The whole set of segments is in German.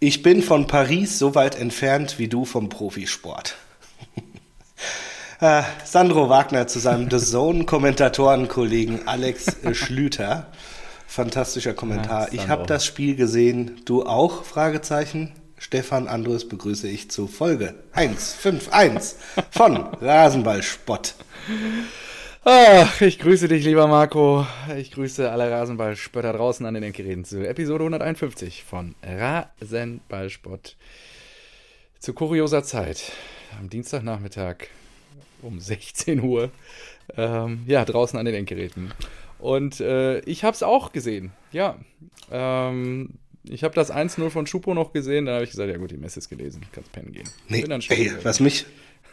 Ich bin von Paris so weit entfernt wie du vom Profisport. äh, Sandro Wagner zu seinem The Zone-Kommentatorenkollegen Alex Schlüter. Fantastischer Kommentar. Ja, ich habe das Spiel gesehen. Du auch? Fragezeichen. Stefan Andres begrüße ich zu Folge 151 von Rasenballspott. Ach, ich grüße dich, lieber Marco. Ich grüße alle Rasenballspötter draußen an den Endgeräten zu Episode 151 von Rasenballspott. Zu kurioser Zeit, am Dienstagnachmittag um 16 Uhr, ähm, ja, draußen an den Endgeräten. Und äh, ich habe es auch gesehen, ja. Ähm, ich habe das 1-0 von Schupo noch gesehen, dann habe ich gesagt, ja gut, die Messe ist gelesen, ich kann pennen gehen. Nee, ey, was mich,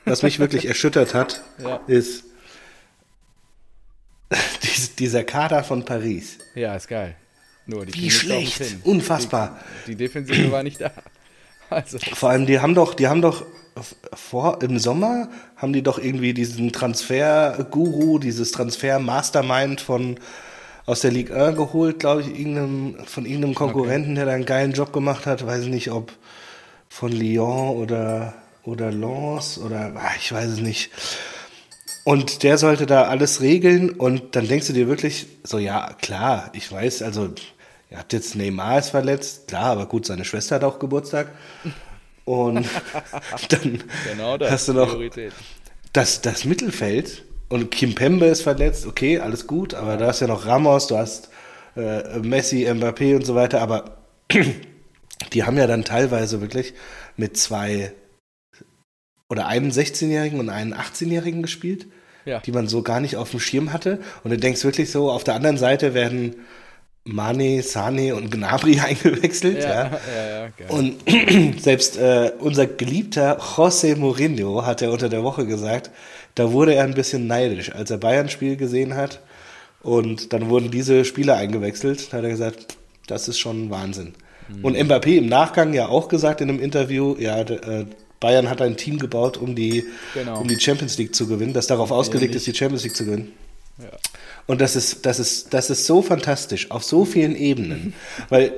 was mich wirklich erschüttert hat, ja. ist, dieser Kader von Paris. Ja, ist geil. Nur die Wie schlecht. Unfassbar. Die, die, Defensive war nicht da. Also. Vor allem, die haben doch, die haben doch vor, im Sommer haben die doch irgendwie diesen Transfer-Guru, dieses Transfer-Mastermind von aus der Ligue 1 geholt, glaube ich, irgendeinem, von irgendeinem Konkurrenten, okay. der da einen geilen Job gemacht hat. Weiß nicht, ob von Lyon oder, oder Lens oder ach, ich weiß es nicht. Und der sollte da alles regeln und dann denkst du dir wirklich so, ja, klar, ich weiß, also ihr habt jetzt Neymar ist verletzt, klar, aber gut, seine Schwester hat auch Geburtstag. Und dann genau das, hast du noch das, das Mittelfeld und Kim Pembe ist verletzt, okay, alles gut, aber ja. da hast ja noch Ramos, du hast äh, Messi, Mbappé und so weiter, aber die haben ja dann teilweise wirklich mit zwei oder einen 16-Jährigen und einen 18-Jährigen gespielt, ja. die man so gar nicht auf dem Schirm hatte. Und du denkst wirklich so, auf der anderen Seite werden Mane, Sane und Gnabry eingewechselt. Ja, ja. ja, ja und selbst äh, unser geliebter José Mourinho hat er unter der Woche gesagt, da wurde er ein bisschen neidisch, als er Bayern-Spiel gesehen hat. Und dann wurden diese Spieler eingewechselt. Da hat er gesagt, das ist schon Wahnsinn. Mhm. Und Mbappé im Nachgang ja auch gesagt in einem Interview, ja, äh, Bayern hat ein Team gebaut, um die, genau. um die Champions League zu gewinnen, das darauf ausgelegt ist, die Champions League zu gewinnen. Ja. Und das ist, das, ist, das ist so fantastisch, auf so vielen Ebenen. Weil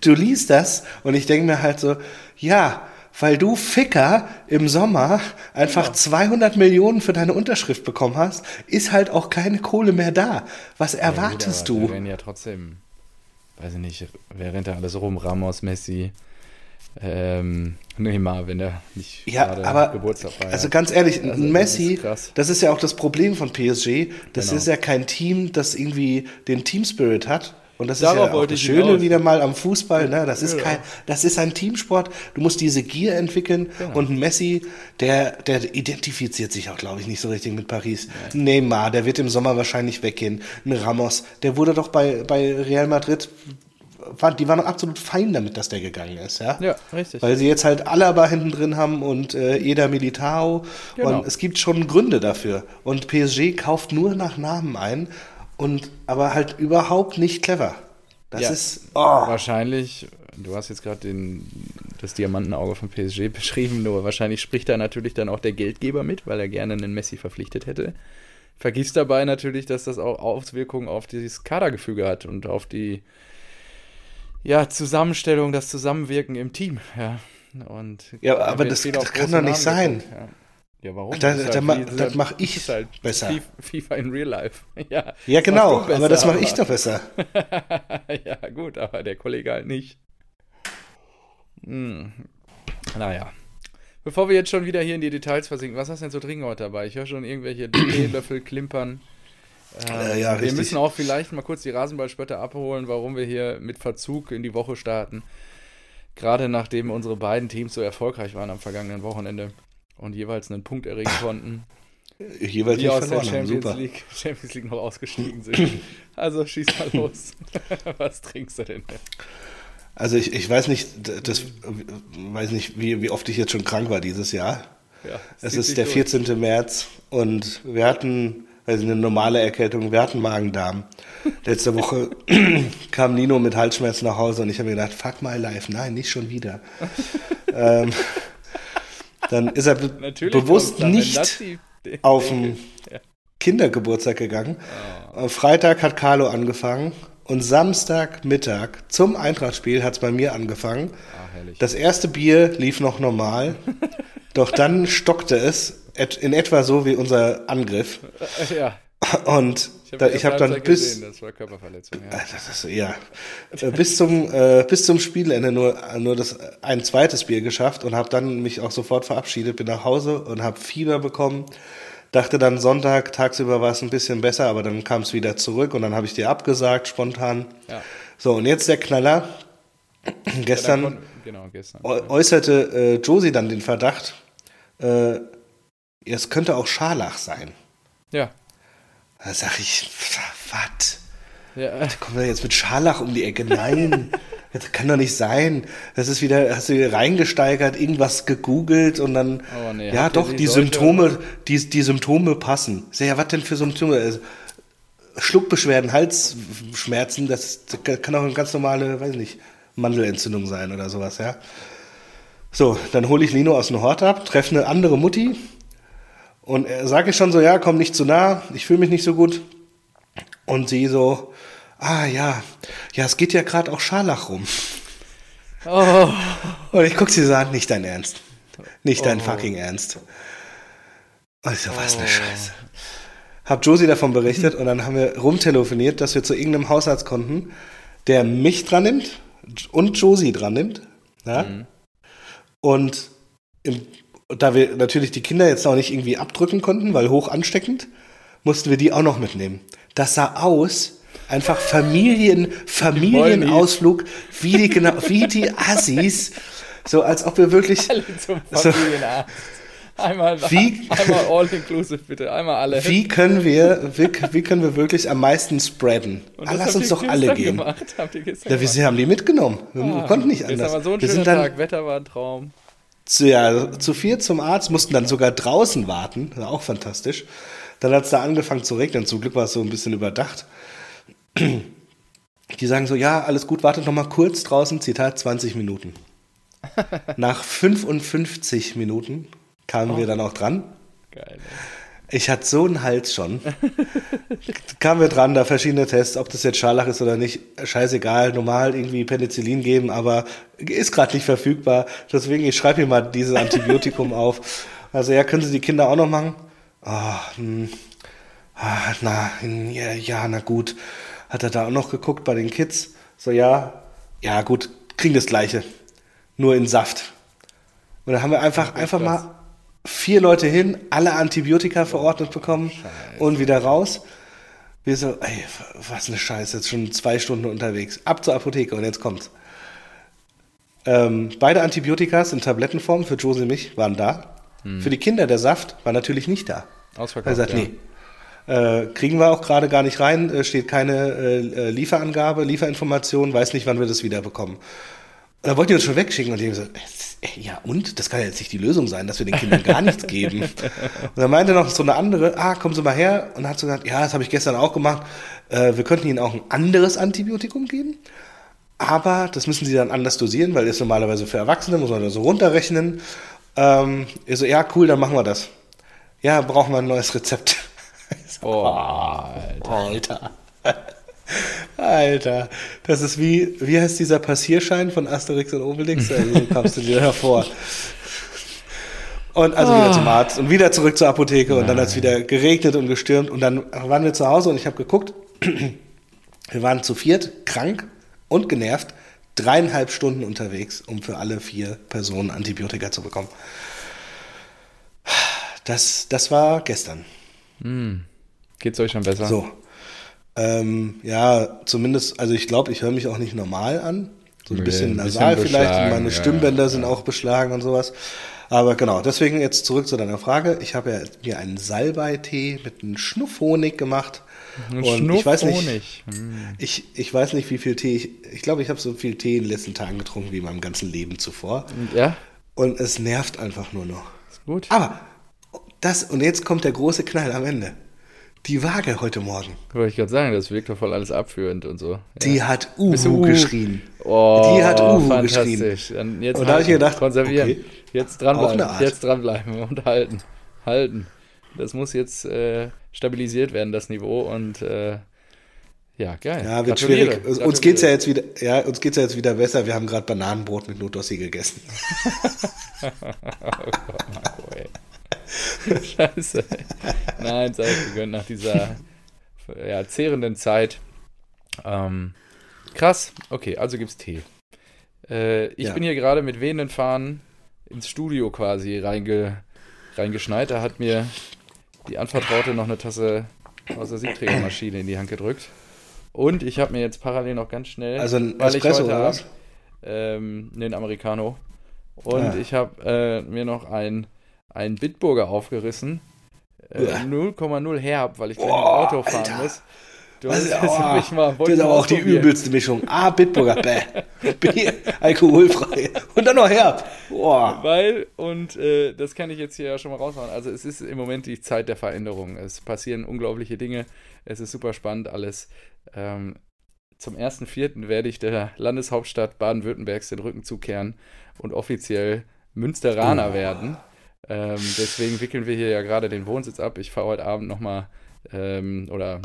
du liest das und ich denke mir halt so, ja, weil du Ficker im Sommer einfach genau. 200 Millionen für deine Unterschrift bekommen hast, ist halt auch keine Kohle mehr da. Was erwartest ja, gut, du? Wir werden ja trotzdem, weiß ich nicht, wer rennt da alles rum? Ramos, Messi, ähm, Neymar, wenn er nicht ja, aber, Geburtstag feiert. Also ganz ehrlich, also, Messi, das ist, das ist, ja auch das Problem von PSG. Das genau. ist ja kein Team, das irgendwie den Team Spirit hat. Und das Darauf ist ja auch das Schöne wieder mal am Fußball. Ne? Das, ist kein, das ist ein Teamsport. Du musst diese Gier entwickeln. Genau. Und Messi, der, der identifiziert sich auch, glaube ich, nicht so richtig mit Paris. Nein. Neymar, der wird im Sommer wahrscheinlich weggehen. Ein Ramos, der wurde doch bei, bei Real Madrid die waren absolut fein damit, dass der gegangen ist, ja. Ja, richtig. Weil sie jetzt halt Alaba hinten drin haben und äh, Eder Militao. Genau. Und es gibt schon Gründe dafür. Und PSG kauft nur nach Namen ein und aber halt überhaupt nicht clever. Das ja, ist oh. wahrscheinlich. Du hast jetzt gerade das Diamantenauge von PSG beschrieben, nur wahrscheinlich spricht da natürlich dann auch der Geldgeber mit, weil er gerne einen Messi verpflichtet hätte. Vergisst dabei natürlich, dass das auch Auswirkungen auf dieses Kadergefüge hat und auf die ja, Zusammenstellung, das Zusammenwirken im Team. Ja, und ja aber das, das kann doch nicht sein. ja. ja. warum? Da, das, halt, da, das mache ich halt besser. FIFA in Real Life. ja, ja genau, besser, aber das mache ich doch besser. ja, gut, aber der Kollege halt nicht. Hm. Naja. Bevor wir jetzt schon wieder hier in die Details versinken, was hast du denn so dringend heute dabei? Ich höre schon irgendwelche Teelöffel klimpern. Äh, ja, wir müssen auch vielleicht mal kurz die Rasenballspötter abholen, warum wir hier mit Verzug in die Woche starten. Gerade nachdem unsere beiden Teams so erfolgreich waren am vergangenen Wochenende und jeweils einen Punkt erringen konnten. jeweils die aus der Champions haben. League, Champions League noch ausgestiegen sind. Also schieß mal los. Was trinkst du denn? Also ich, ich weiß nicht, das weiß nicht, wie, wie oft ich jetzt schon krank war dieses Jahr. Ja, es ist der 14. Durch. März und wir hatten also eine normale Erkältung. Wir hatten Magen-Darm. Letzte Woche kam Nino mit Halsschmerzen nach Hause und ich habe mir gedacht, fuck my life. Nein, nicht schon wieder. ähm, dann ist er Natürlich bewusst nicht auf den ja. Kindergeburtstag gegangen. Oh. Freitag hat Carlo angefangen Und Samstagmittag zum Eintrachtspiel hat es bei mir angefangen. Ah. Das erste Bier lief noch normal, doch dann stockte es et- in etwa so wie unser Angriff. Äh, ja, Und ich da, habe ich habe dann bis, gesehen, das war Körperverletzung. Ja. das ist, ja, äh, bis zum äh, bis zum Spielende nur nur das ein zweites Bier geschafft und habe dann mich auch sofort verabschiedet, bin nach Hause und habe Fieber bekommen. Dachte dann Sonntag tagsüber war es ein bisschen besser, aber dann kam es wieder zurück und dann habe ich dir abgesagt spontan. Ja. So und jetzt der Knaller. Gestern Ja, genau, gestern. äu- äußerte äh, Josie dann den Verdacht, äh, es könnte auch Scharlach sein. Ja. Da sag ich, was? Ja, Kommen wir jetzt mit Scharlach um die Ecke? Nein, das kann doch nicht sein. Das ist wieder, hast du wieder reingesteigert, irgendwas gegoogelt und dann, Oh nee, ja doch, die die Symptome, die, die Symptome passen. Ich sag, ja, was denn für Symptome? Also, Schluckbeschwerden, Halsschmerzen, das kann auch eine ganz normale, weiß nicht, Mandelentzündung sein oder sowas, ja. So, dann hole ich Lino aus dem Hort ab, treffe eine andere Mutti und äh, sage ich schon so, ja, komm nicht zu nah, ich fühle mich nicht so gut. Und sie so, ah ja, ja, es geht ja gerade auch Scharlach rum. Oh, Und ich guck sie so an, nicht dein Ernst. Nicht dein Oh. fucking Ernst. Und ich so, was eine Scheiße. Hab Josie davon berichtet und dann haben wir rumtelefoniert, dass wir zu irgendeinem Hausarzt konnten, der mich dran nimmt und Josie dran nimmt. Ja? Und im, da wir natürlich die Kinder jetzt auch nicht irgendwie abdrücken konnten, weil hoch ansteckend, mussten wir die auch noch mitnehmen. Das sah aus, einfach Familien, Familienausflug, wie die, genau, wie die Assis, so als ob wir wirklich, alle zum So. Familienarzt. Einmal, Wie- einmal all inclusive bitte, einmal alle. wie können wir, wie, wie können wir wirklich am meisten spreaden? Ah, Lass uns doch alle gehen. Gemacht, habt ihr Ja, wir haben die mitgenommen. Wir Ah, konnten nicht anders. so ein wir sind dann Tag, Wetter war ein Traum. Zu, ja, zu vier zum Arzt, mussten dann sogar draußen warten. War auch fantastisch. Dann hat es da angefangen zu regnen. Zum Glück war es so ein bisschen überdacht. Die sagen so, ja, alles gut, wartet noch mal kurz draußen, Zitat, 20 Minuten. Nach 55 Minuten kamen wir dann auch dran. Geil. ey. Ich hatte so einen Hals schon. Kamen wir dran, da verschiedene Tests, ob das jetzt Scharlach ist oder nicht, scheißegal, normal irgendwie Penicillin geben, aber ist gerade nicht verfügbar. Deswegen, ich schreibe mir mal dieses Antibiotikum auf. Also ja, können Sie die Kinder auch noch machen? Ah, hm. ah, na, ja, ja, na gut. Hat er da auch noch geguckt bei den Kids? So, ja, ja gut, kriegen das Gleiche. Nur in Saft. Und dann haben wir einfach, einfach mal vier Leute hin, alle Antibiotika verordnet bekommen und wieder raus. Wir so, ey, was eine Scheiße, jetzt schon zwei Stunden unterwegs. Ab zur Apotheke und jetzt kommt's. Ähm, beide Antibiotikas in Tablettenform für Josie und mich waren da. Für die Kinder der Saft war natürlich nicht da. Ausverkauft, Er gesagt, ja. nee. Äh, kriegen wir auch gerade gar nicht rein, äh, steht keine äh, Lieferangabe, Lieferinformation, weiß nicht, wann wir das wieder bekommen. Und da wollten die uns schon wegschicken und die haben gesagt, äh, ja und? Das kann ja jetzt nicht die Lösung sein, dass wir den Kindern gar nichts geben. Und dann meinte noch so eine andere, ah, kommen Sie mal her. Und hat so gesagt, ja, das habe ich gestern auch gemacht. Äh, wir könnten Ihnen auch ein anderes Antibiotikum geben. Aber das müssen Sie dann anders dosieren, weil das normalerweise für Erwachsene, muss man da so runterrechnen. Ähm, ich so, ja, cool, dann machen wir das. Ja, brauchen wir ein neues Rezept. Oh, Alter. Alter. Alter, das ist wie, wie heißt dieser Passierschein von Asterix und Obelix? Also so kamst du dir hervor. Und also wieder zum Arzt und wieder zurück zur Apotheke und dann hat es wieder geregnet und gestürmt und dann waren wir zu Hause und ich habe geguckt, wir waren zu viert, krank und genervt, dreieinhalb Stunden unterwegs, um für alle vier Personen Antibiotika zu bekommen. Das, das war gestern. Geht's euch schon besser? So. Ähm, ja, zumindest, also ich glaube, ich höre mich auch nicht normal an. So ein Nee, bisschen ein bisschen nasal vielleicht. meine ja, Stimmbänder ja, sind auch beschlagen und sowas. Aber genau, deswegen jetzt zurück zu deiner Frage. Ich habe ja mir einen Salbei-Tee mit einem Schnuff Honig gemacht. Ein und Schnuff ich weiß nicht. Hm. ich, ich weiß nicht, wie viel Tee ich, ich glaube, ich habe so viel Tee in den letzten Tagen getrunken wie in meinem ganzen Leben zuvor. Ja, Und es nervt einfach nur noch. ist gut. Aber das, und jetzt kommt der große Knall am Ende. Die Waage heute Morgen. Wollte ich gerade sagen, das wirkt doch voll alles abführend und so. Ja. Die hat Uhu geschrien. Oh, Die hat Uhu. Dann jetzt Und da hab ich halten, gedacht, konservieren. okay. Jetzt dranbleiben. Jetzt dranbleiben und halten. Halten. Das muss jetzt äh, stabilisiert werden, das Niveau. Und äh, Ja, geil. Ja, wird Gratuliere. schwierig. Uns Gratuliere. geht's ja jetzt wieder, ja, uns geht's ja jetzt wieder besser. Wir haben gerade Bananenbrot mit Nutossi gegessen. Oh Gott, Marco, ey. Scheiße. Nein, sei es gegönnt nach dieser ja, zehrenden Zeit. Ähm, krass. Okay, also gibt's Tee. Äh, ich Ja. bin hier gerade mit wehenden Fahnen ins Studio quasi reinge, reingeschneit. Da hat mir die Anvertraute noch eine Tasse aus der Siebträgermaschine in die Hand gedrückt. Und ich habe mir jetzt parallel noch ganz schnell, Also ein weil ich Espresso heute oder was? Ähm, den Americano. Und Ah. ich habe äh, mir noch ein, ein Bitburger aufgerissen. Äh, Uah. 0,0 herb, weil ich gleich Oh, mit dem Auto fahren Alter. muss. Du hast das oh, mich mal, das ist aber auch die übelste Mischung. A, Bitburger, bäh. B, alkoholfrei. Und dann noch herb. Boah. Weil, und äh, das kann ich jetzt hier ja schon mal raushauen, also es ist im Moment die Zeit der Veränderung. Es passieren unglaubliche Dinge. Es ist super spannend alles. Ähm, zum 1.4. werde ich der Landeshauptstadt Baden-Württembergs den Rücken zukehren und offiziell Münsteraner Oh. werden. Ähm, deswegen wickeln wir hier ja gerade den Wohnsitz ab. Ich fahre heute Abend nochmal ähm, oder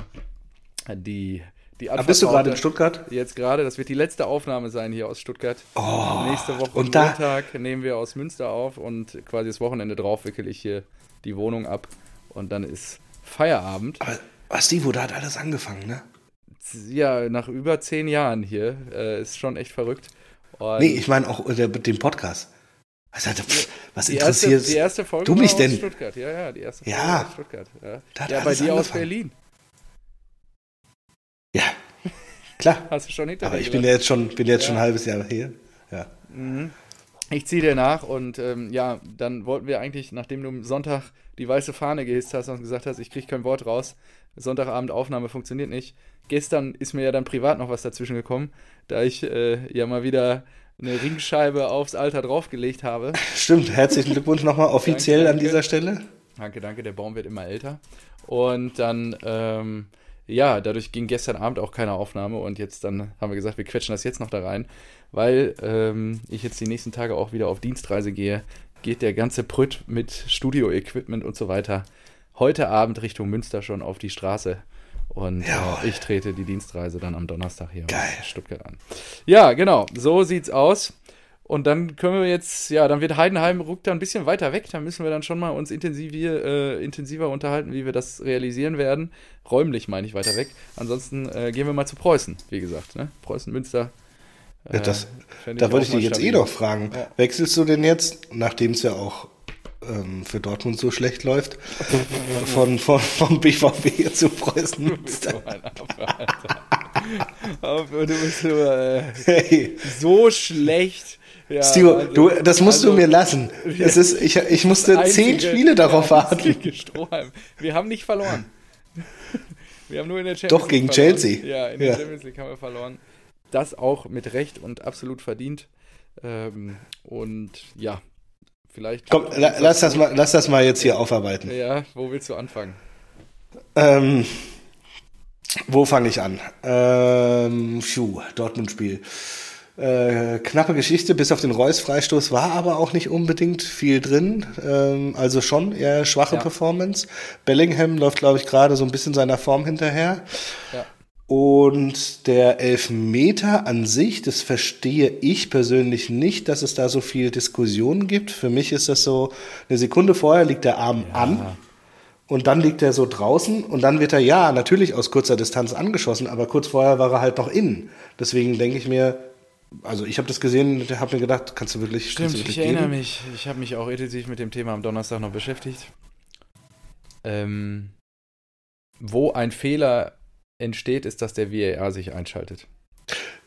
die, die Aber bist du gerade in Stuttgart? Jetzt gerade, das wird die letzte Aufnahme sein hier aus Stuttgart. Oh. Nächste Woche und da- Montag nehmen wir aus Münster auf und quasi das Wochenende drauf wickel ich hier die Wohnung ab und dann ist Feierabend. Aber was, wo da hat alles angefangen, ne? Ja, nach über zehn Jahren hier äh, ist schon echt verrückt. Und Nee, ich meine auch äh, der- den Podcast. Was, hat- pff, was die erste, interessiert die erste Folge du mich aus denn? Stuttgart. Ja, ja, die erste Folge Ja. aus Stuttgart. Ja, ja bei dir aus. Berlin. Ja, klar. Hast du schon hinter Aber ich bin ja jetzt schon, bin jetzt schon ein Ja. halbes Jahr hier. Ja. Ich ziehe dir nach und ähm, ja, dann wollten wir eigentlich, nachdem du am Sonntag die weiße Fahne gehisst hast und gesagt hast, ich kriege kein Wort raus, Sonntagabend Aufnahme funktioniert nicht. Gestern ist mir ja dann privat noch was dazwischen gekommen, da ich äh, ja mal wieder eine Ringscheibe aufs Alter draufgelegt habe. Stimmt, herzlichen Glückwunsch nochmal offiziell Danke, an dieser Stelle. Danke, danke, der Baum wird immer älter. Und dann, ähm, ja, dadurch ging gestern Abend auch keine Aufnahme und jetzt dann haben wir gesagt, wir quetschen das jetzt noch da rein, weil ähm, ich jetzt die nächsten Tage auch wieder auf Dienstreise gehe, geht der ganze Prütt mit Studio-Equipment und so weiter heute Abend Richtung Münster schon auf die Straße. Und äh, ich trete die Dienstreise dann am Donnerstag hier Geil. aus Stuttgart an. Ja, genau, so sieht's aus. Und dann können wir jetzt, ja, dann wird Heidenheim rückt da ein bisschen weiter weg. Da müssen wir dann schon mal uns intensiv, äh, intensiver unterhalten, wie wir das realisieren werden. Räumlich meine ich weiter weg. Ansonsten äh, gehen wir mal zu Preußen, wie gesagt. Ne? Preußen, Münster. Ja, Äh, das, fänd da wollte auch ich dich jetzt eh stabil. noch fragen. Ja. Wechselst du denn jetzt, nachdem es ja auch ähm, für Dortmund so schlecht läuft, von, von, vom BVB zu Preußen Du bist so ein Affe. Aber du bist nur äh, Hey, so schlecht. Ja, Steve, also- du, das musst also- du mir lassen. Es ist, ich, ich musste Das zehn einzige- Spiele darauf warten. einzige. Wir haben nicht verloren. Wir haben nur in der Champions Doch, gegen League verloren. Chelsea. Ja, in der Ja. Champions League haben wir verloren. Das auch mit Recht und absolut verdient. Ähm, und ja, vielleicht. Komm, la, lass, das mal, lass das mal jetzt hier aufarbeiten. Ja, wo willst du anfangen? Ähm, wo fange ich an? Ähm, Dortmund-Spiel. Äh, knappe Geschichte, bis auf den Reus-Freistoß war aber auch nicht unbedingt viel drin. Ähm, also schon eher schwache Ja. Performance. Bellingham läuft, glaube ich, gerade so ein bisschen seiner Form hinterher. Ja. Und der Elfmeter an sich, das verstehe ich persönlich nicht, dass es da so viel Diskussion gibt. Für mich ist das so, eine Sekunde vorher liegt der Arm an und dann liegt er so draußen und dann wird er ja natürlich aus kurzer Distanz angeschossen, aber kurz vorher war er halt noch innen. Deswegen denke ich mir, also ich habe das gesehen und habe mir gedacht, kannst du wirklich, Stimmt, du ich wirklich erinnere geben? mich. Ich habe mich auch intensiv mit dem Thema am Donnerstag noch beschäftigt. Ähm, wo ein Fehler entsteht, ist, dass der VAR sich einschaltet.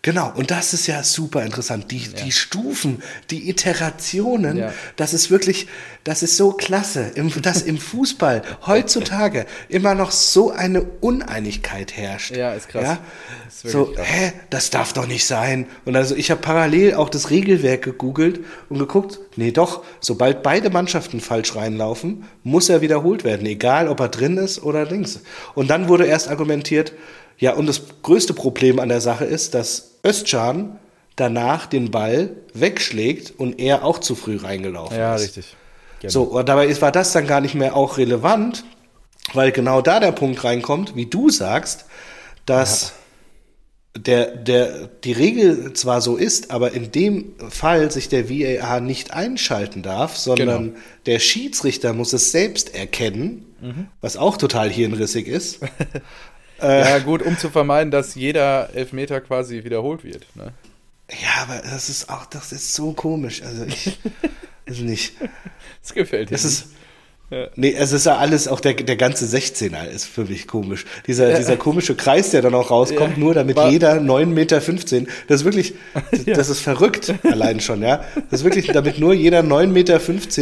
Genau, und das ist ja super interessant. Die, Ja. die Stufen, die Iterationen, Ja. das ist wirklich, das ist so klasse, im, dass im Fußball heutzutage immer noch so eine Uneinigkeit herrscht. Ja, ist krass. Ja? Ist So, krass. hä, das darf doch nicht sein. Und also ich habe parallel auch das Regelwerk gegoogelt und geguckt, nee doch, sobald beide Mannschaften falsch reinlaufen, muss er wiederholt werden, egal ob er drin ist oder links. Und dann wurde erst argumentiert, ja, und das größte Problem an der Sache ist, dass Özcan danach den Ball wegschlägt und er auch zu früh reingelaufen Ja, ist. richtig. Genau. So, und dabei ist, war das dann gar nicht mehr auch relevant, weil genau da der Punkt reinkommt, wie du sagst, dass der, der, die Regel zwar so ist, aber in dem Fall sich der VAR nicht einschalten darf, sondern Genau. der Schiedsrichter muss es selbst erkennen, was auch total hirnrissig ist. Ja, gut, um zu vermeiden, dass jeder Elfmeter quasi wiederholt wird. Ne? Ja, aber das ist auch, das ist so komisch. Also ich, also nicht. Das gefällt dir. Es ist, Ja. nee, es ist ja alles, auch der, der ganze 16er ist für mich komisch. Dieser, dieser komische Kreis, der dann auch rauskommt, Ja. nur damit War- jeder 9,15 Meter, das ist wirklich, das, Ja. das ist verrückt allein schon, ja. Das ist wirklich, damit nur jeder 9,15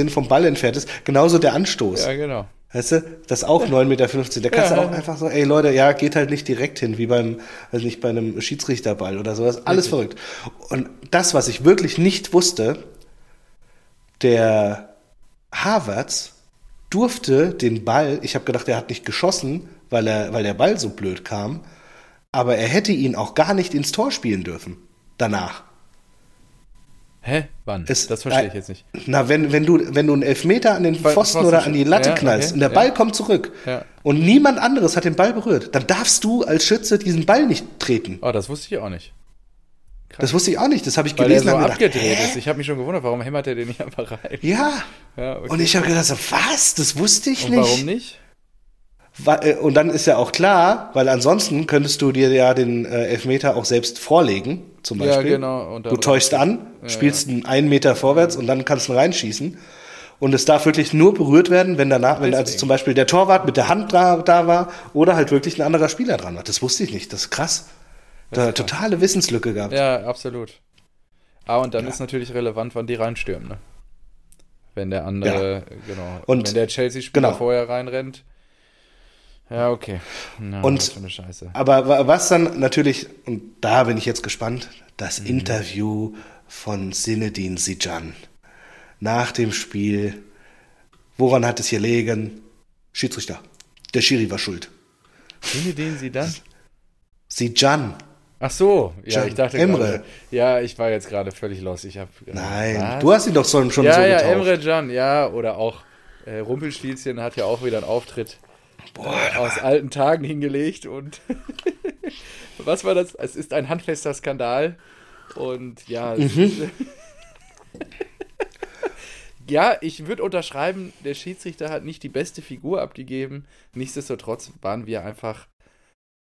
Meter vom Ball entfernt ist, genauso der Anstoß. ja, genau. Weißt du, das ist auch 9,15 Meter. Da kannst Ja. du auch einfach so, ey Leute, ja, geht halt nicht direkt hin, wie beim, also nicht bei einem Schiedsrichterball oder sowas. Alles verrückt. Und das, was ich wirklich nicht wusste, der Havertz durfte den Ball, ich habe gedacht, er hat nicht geschossen, weil, er, weil der Ball so blöd kam, aber er hätte ihn auch gar nicht ins Tor spielen dürfen. Danach. Hä? Wann? Es- das verstehe ich äh, jetzt nicht. Na, wenn, wenn, du, wenn du einen Elfmeter an den Pfosten Pfosten oder an die Latte ja, knallst okay, und der ja. Ball kommt zurück Ja. und niemand anderes hat den Ball berührt, dann darfst du als Schütze diesen Ball nicht treten. Oh, das wusste ich auch nicht. Das wusste ich auch nicht, das habe ich Weil gelesen so hab gedacht, abgedreht ist. Ich habe mich schon gewundert, warum hämmert er den nicht einfach rein? Ja. Ja, okay. Und ich habe gedacht, so, was? Das wusste ich Und nicht. warum nicht? Äh, Und dann ist ja auch klar, weil ansonsten könntest du dir ja den äh, Elfmeter auch selbst vorlegen, zum Ja, Beispiel. genau, und du täuschst an, spielst einen einen Meter vorwärts und dann kannst du reinschießen. Und es darf wirklich nur berührt werden, wenn danach, wenn also zum Beispiel der Torwart mit der Hand da, da war oder halt wirklich ein anderer Spieler dran war. Das wusste ich nicht. Das ist krass. Da eine totale Wissenslücke gehabt. Ja, absolut. Ah, und dann ist natürlich relevant, wann die reinstürmen, ne? Wenn der andere, genau. Und- wenn der Chelsea-Spieler genau. vorher reinrennt. Ja, okay. Na, Und- was für eine Scheiße. Aber wa- was dann natürlich, und da bin ich jetzt gespannt, das Mhm. Interview von Sinedin Sijan nach dem Spiel. Woran hat es gelegen? Schiedsrichter. Der Schiri war schuld. Sie dann? Sijan. Ach so, ja, Can ich dachte Emre. gerade. Ja, ich war jetzt gerade völlig los. Ich habe Nein, du hast ihn doch schon, schon ja, so ja, getauft. Emre Can, ja, oder auch äh, Rumpelstilzchen hat ja auch wieder einen Auftritt äh, aus alten Tagen hingelegt und was war das? Es ist ein handfester Skandal und ja, Mhm. ja, ich würde unterschreiben, der Schiedsrichter hat nicht die beste Figur abgegeben. Nichtsdestotrotz waren wir einfach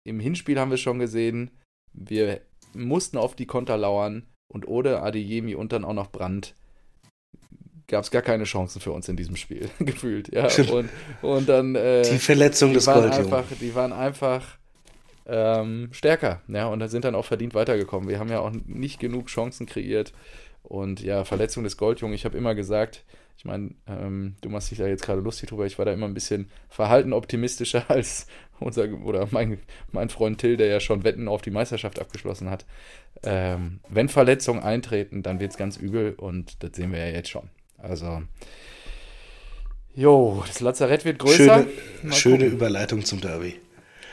im Hinspiel haben wir schon gesehen, wir mussten auf die Konter lauern und ohne Adeyemi und dann auch noch Brandt gab es gar keine Chancen für uns in diesem Spiel, gefühlt. Ja, und, und dann äh, Die Verletzung die des waren einfach, die waren einfach ähm, stärker, ja, und da sind dann auch verdient weitergekommen. Wir haben ja auch nicht genug Chancen kreiert und ja, Verletzung des Goldjungen. Ich habe immer gesagt, ich meine, ähm, du machst dich da jetzt gerade lustig drüber. Ich war da immer ein bisschen verhalten optimistischer als unser oder mein, mein Freund Till, der ja schon Wetten auf die Meisterschaft abgeschlossen hat. Ähm, wenn Verletzungen eintreten, dann wird es ganz übel und das sehen wir ja jetzt schon. Also, jo, das Lazarett wird größer. Schöne, schöne. Überleitung zum Derby.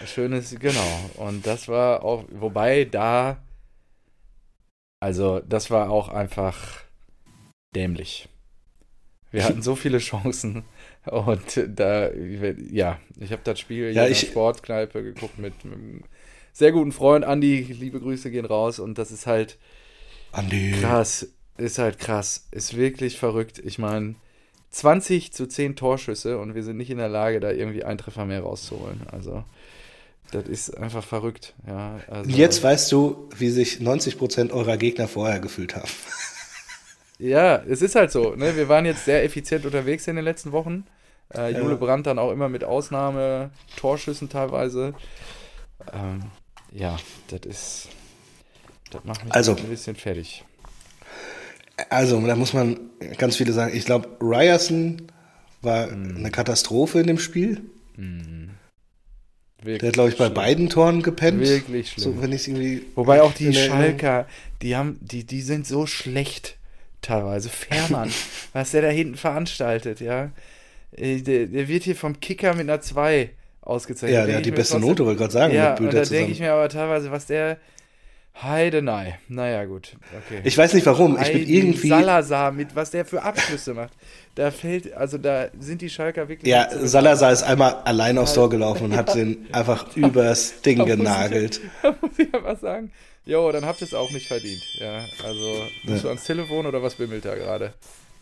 Schönes, genau. Und das war auch, wobei da, also das war auch einfach dämlich. Wir hatten so viele Chancen und da, ja, ich habe das Spiel Ja, in der Sportkneipe geguckt mit, mit einem sehr guten Freund, Andi, liebe Grüße gehen raus und das ist halt Andi. krass, ist halt krass, ist wirklich verrückt. Ich meine, 20 zu 10 Torschüsse und wir sind nicht in der Lage, da irgendwie einen Treffer mehr rauszuholen. Also, das ist einfach verrückt. Ja, also, jetzt weißt du, wie sich 90% eurer Gegner vorher gefühlt haben. Ja, es ist halt so. Ne? Wir waren jetzt sehr effizient unterwegs in den letzten Wochen. Äh, Jule Ja. Brandt dann auch immer mit Ausnahme, Torschüssen teilweise. Ähm, ja, das ist. Das macht mich Also. ein bisschen fertig. Also, da muss man ganz viele sagen. Ich glaube, Ryerson war eine Katastrophe in dem Spiel. Wirklich Der hat, glaube ich, bei schlimm. beiden Toren gepennt. Wirklich schlimm. So, wenn ich irgendwie. Wobei auch die Schalker, die haben, die, die sind so schlecht teilweise. Fährmann, was der da hinten veranstaltet, ja. Äh, Der, der wird hier vom Kicker mit einer 2 ausgezeichnet. Ja, der hat ich die beste Note, wollte gerade sagen, Ja, und da denke ich mir aber teilweise, was der. Heidenei. Naja, gut. Okay. Ich weiß nicht warum. Ich bin Heidi irgendwie. Salazar, mit was der für Abschlüsse macht. Da fällt, also da sind die Schalker wirklich. Ja, Salazar ist einmal allein aufs Tor gelaufen und hat den einfach übers Ding Da muss ich- genagelt. Da muss ich aber sagen, jo, dann habt ihr es auch nicht verdient. Ja, also musst du ans Telefon oder was bimmelt da gerade?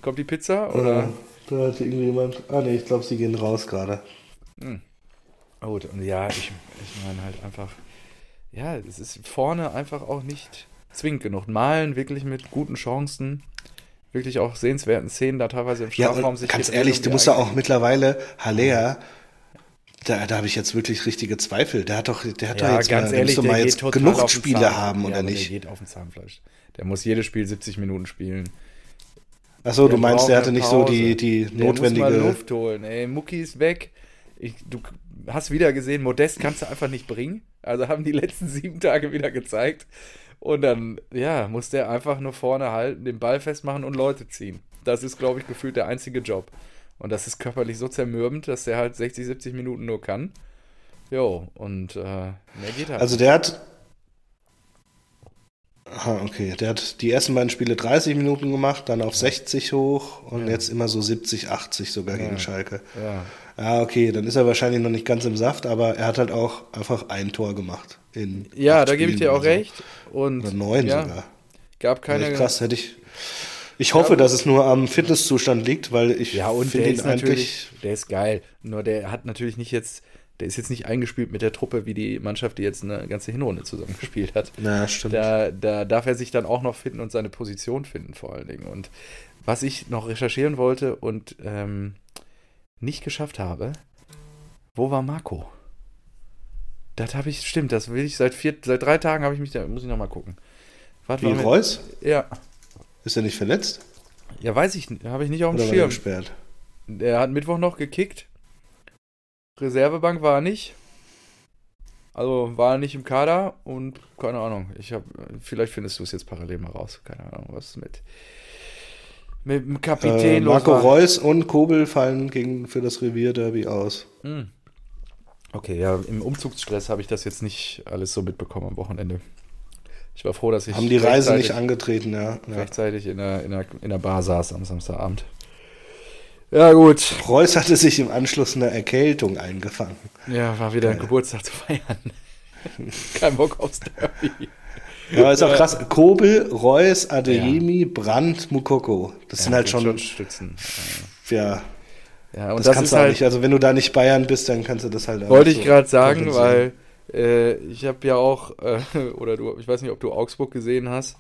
Kommt die Pizza oder? Da hat irgendwie jemand. Ah, nee, ich glaube, sie gehen raus gerade. Gut, und ja, ich, ich meine halt einfach, ja, es ist vorne einfach auch nicht zwingend genug. Malen wirklich mit guten Chancen, wirklich auch sehenswerten Szenen da teilweise im Ja, Strafraum und ganz gedreht ehrlich, du musst ja auch mittlerweile Haller. Da, da habe ich jetzt wirklich richtige Zweifel. Der hat doch, der hat doch Ja, jetzt ganz mal, ehrlich, der mal jetzt genug Spiele Zahn. haben, ja, oder nicht? Der geht auf den Zahnfleisch. Der muss jedes Spiel 70 Minuten spielen. Achso, du meinst, der hatte nicht so die, die Der muss mal notwendige. Luft holen. Ey, Mucki ist weg. Ich, du hast wieder gesehen, Modest kannst du einfach nicht bringen. Also haben die letzten sieben Tage wieder gezeigt. Und dann, ja, muss der einfach nur vorne halten, den Ball festmachen und Leute ziehen. Das ist, glaube ich, gefühlt der einzige Job. Und das ist körperlich so zermürbend, dass der halt 60, 70 Minuten nur kann. Jo, und äh, mehr geht halt. Also der hat. Aha, okay. Der hat die ersten beiden Spiele 30 Minuten gemacht, dann auf 60 hoch und jetzt immer so 70, 80 sogar gegen Ja. Schalke. ja. Ja, okay, dann ist er wahrscheinlich noch nicht ganz im Saft, aber er hat halt auch einfach ein Tor gemacht. In ja, da gebe ich dir auch so. recht. Und Oder neun ja, sogar. gab Keine krass, hätte ich. Ich hoffe, dass es nur am Fitnesszustand liegt, weil ich Ja, und finde der ihn ist eigentlich. natürlich, der ist geil. Nur der hat natürlich nicht jetzt, der ist jetzt nicht eingespielt mit der Truppe, wie die Mannschaft, die jetzt eine ganze Hinrunde zusammengespielt hat. Na, stimmt. Da, da darf er sich dann auch noch finden und seine Position finden, vor allen Dingen. Und was ich noch recherchieren wollte und ähm, nicht geschafft habe, wo war Marco? Das habe ich, stimmt, das will ich seit vier, seit drei Tagen habe ich mich da, muss ich noch mal gucken. Was Wie war Reus? Ja, Ist er nicht verletzt? ja, weiß ich, habe ich nicht auf dem Oder war er Schirm. gesperrt? Der hat Mittwoch noch gekickt. Reservebank war er nicht. Also war er nicht im Kader und keine Ahnung. Ich habe, vielleicht findest du es jetzt parallel mal raus. Keine Ahnung, was mit mit dem Kapitän Äh, Marco war. Reus und Kobel fallen gegen, für das Revierderby aus. Hm. Okay, ja, im Umzugsstress habe ich das jetzt nicht alles so mitbekommen am Wochenende. Ich war froh, dass ich Haben die Reise nicht angetreten, ja. ja. rechtzeitig in der, in, der, in der Bar saß am Samstagabend. Ja, gut. Reus hatte sich im Anschluss eine Erkältung eingefangen. Ja, war wieder ein Geburtstag zu feiern. Kein Bock aufs Derby. Ja, ist auch krass. Kobel, Reus, Adeyemi, Brandt, Mukoko. Das sind halt Ja, schon, Stützen. ja, Ja, und das, das, kannst du auch halt, nicht. Also wenn du da nicht Bayern bist, dann kannst du das halt auch wollte ich so gerade sagen, weil äh, ich habe ja auch, äh, oder du, ich weiß nicht, ob du Augsburg gesehen hast,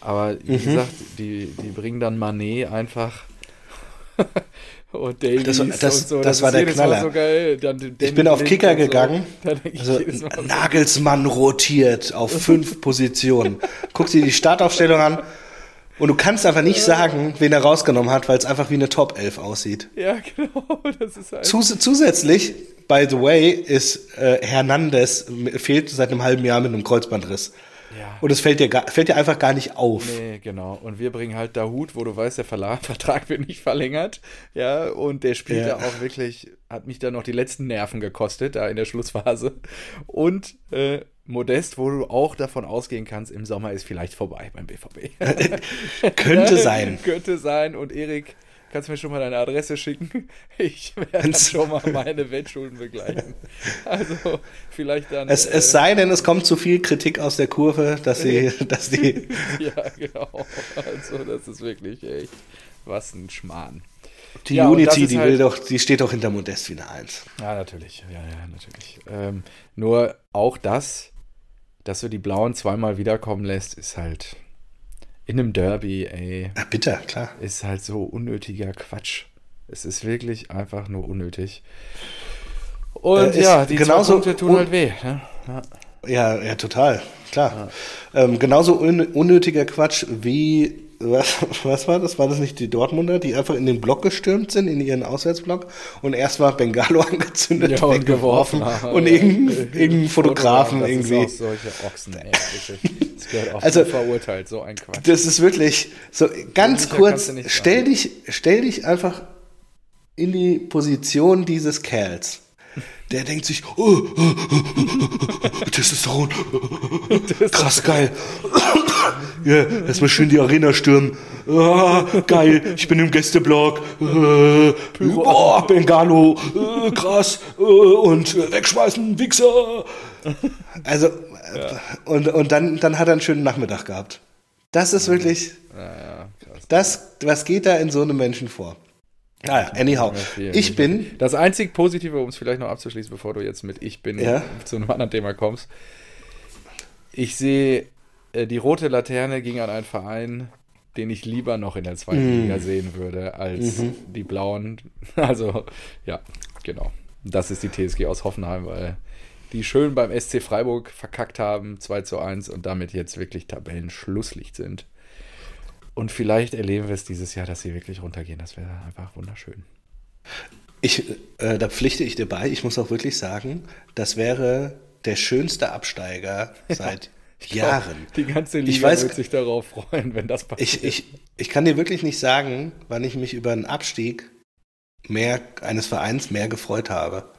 aber wie Mhm. gesagt, die, die bringen dann Manet einfach und Davies Das war- das- und so. das war ist der Knaller. so geil. Dann Ich bin auf Kicker so. gegangen. Ich Also so, Nagelsmann rotiert auf fünf Positionen. Guck dir die Startaufstellung an und du kannst einfach nicht sagen, wen er rausgenommen hat, weil es einfach wie eine Top 11 aussieht. ja, genau, das ist halt. Zus zusätzlich, by the way, ist äh, Hernandez fehlt seit einem halben Jahr mit einem Kreuzbandriss. Ja. Und es fällt dir, gar, fällt dir einfach gar nicht auf. Nee, genau. Und wir bringen halt Dahut, wo du weißt, der Verla Vertrag wird nicht verlängert. Ja, und der spielt Ja. da auch wirklich, hat mich da noch die letzten Nerven gekostet, da in der Schlussphase. Und äh, Modest, wo du auch davon ausgehen kannst, im Sommer ist vielleicht vorbei beim BVB. Könnte sein. Könnte sein. Und Erik, kannst du mir schon mal deine Adresse schicken? Ich werde schon mal meine Wettschulden begleichen. Also, vielleicht dann. Es, äh, es sei denn, es kommt zu viel Kritik aus der Kurve, dass sie, dass die. Ja, genau. Also, das ist wirklich echt was ein Schmarrn. Die Ja, Unity, die halt- will doch, die steht doch hinter Modest wie eine Eins. Ja, natürlich. Ja, ja, natürlich. Ähm, nur auch das, dass du die Blauen zweimal wiederkommen lässt, ist halt in einem Derby, ey, Ja, bitter, klar. ist halt so unnötiger Quatsch. Es ist wirklich einfach nur unnötig. Und Äh, ja, die genauso Punkte tun un- halt weh. Ne? Ja. Ja, ja, total, klar. Ähm, genauso un unnötiger Quatsch wie, was, was war das? War das nicht die Dortmunder, die einfach in den Block gestürmt sind, in ihren Auswärtsblock und erstmal Bengalo angezündet, Ja, und geworfen haben. und irgendeinen irgendeinen Fotografen das irgendwie. Ist auch solche Ochsen, ey. Das gehört auch Also- verurteilt, so ein Quatsch. Das ist wirklich so ganz Sicher kurz. Stell dich, stell dich einfach in die Position dieses Kerls. Der denkt sich, oh, oh, oh, oh, Testosteron, krass geil. Ja, erstmal schön die Arena stürmen. Ah, geil, ich bin im Gästeblock. Äh, boah, Bengalo, äh, krass. Äh, und äh, wegschmeißen, Wichser. Also, äh, und, und dann, dann hat er einen schönen Nachmittag gehabt. Das ist wirklich, Ja, ja, krass. das, was geht da in so einem Menschen vor? Naja, anyhow, Vielen ich bin, Das einzig Positive, um es vielleicht noch abzuschließen, bevor du jetzt mit Ich bin Ja. zu einem anderen Thema kommst. Ich sehe äh, die rote Laterne ging an einen Verein, den ich lieber noch in der zweiten Mhm. Liga sehen würde, als die blauen. Also, ja, genau. Das ist die TSG aus Hoffenheim, weil die schön beim SC Freiburg verkackt haben, 2 zu 1 und damit jetzt wirklich Tabellenschlusslicht sind. Und vielleicht erleben wir es dieses Jahr, dass sie wirklich runtergehen. Das wäre einfach wunderschön. ich, äh, da pflichte ich dir bei, ich muss auch wirklich sagen, das wäre der schönste Absteiger seit Jahren. Die ganze Ich Liga weiß- wird sich darauf freuen, wenn das passiert. Ich, ich, ich kann dir wirklich nicht sagen, wann ich mich über einen Abstieg mehr eines Vereins mehr gefreut habe.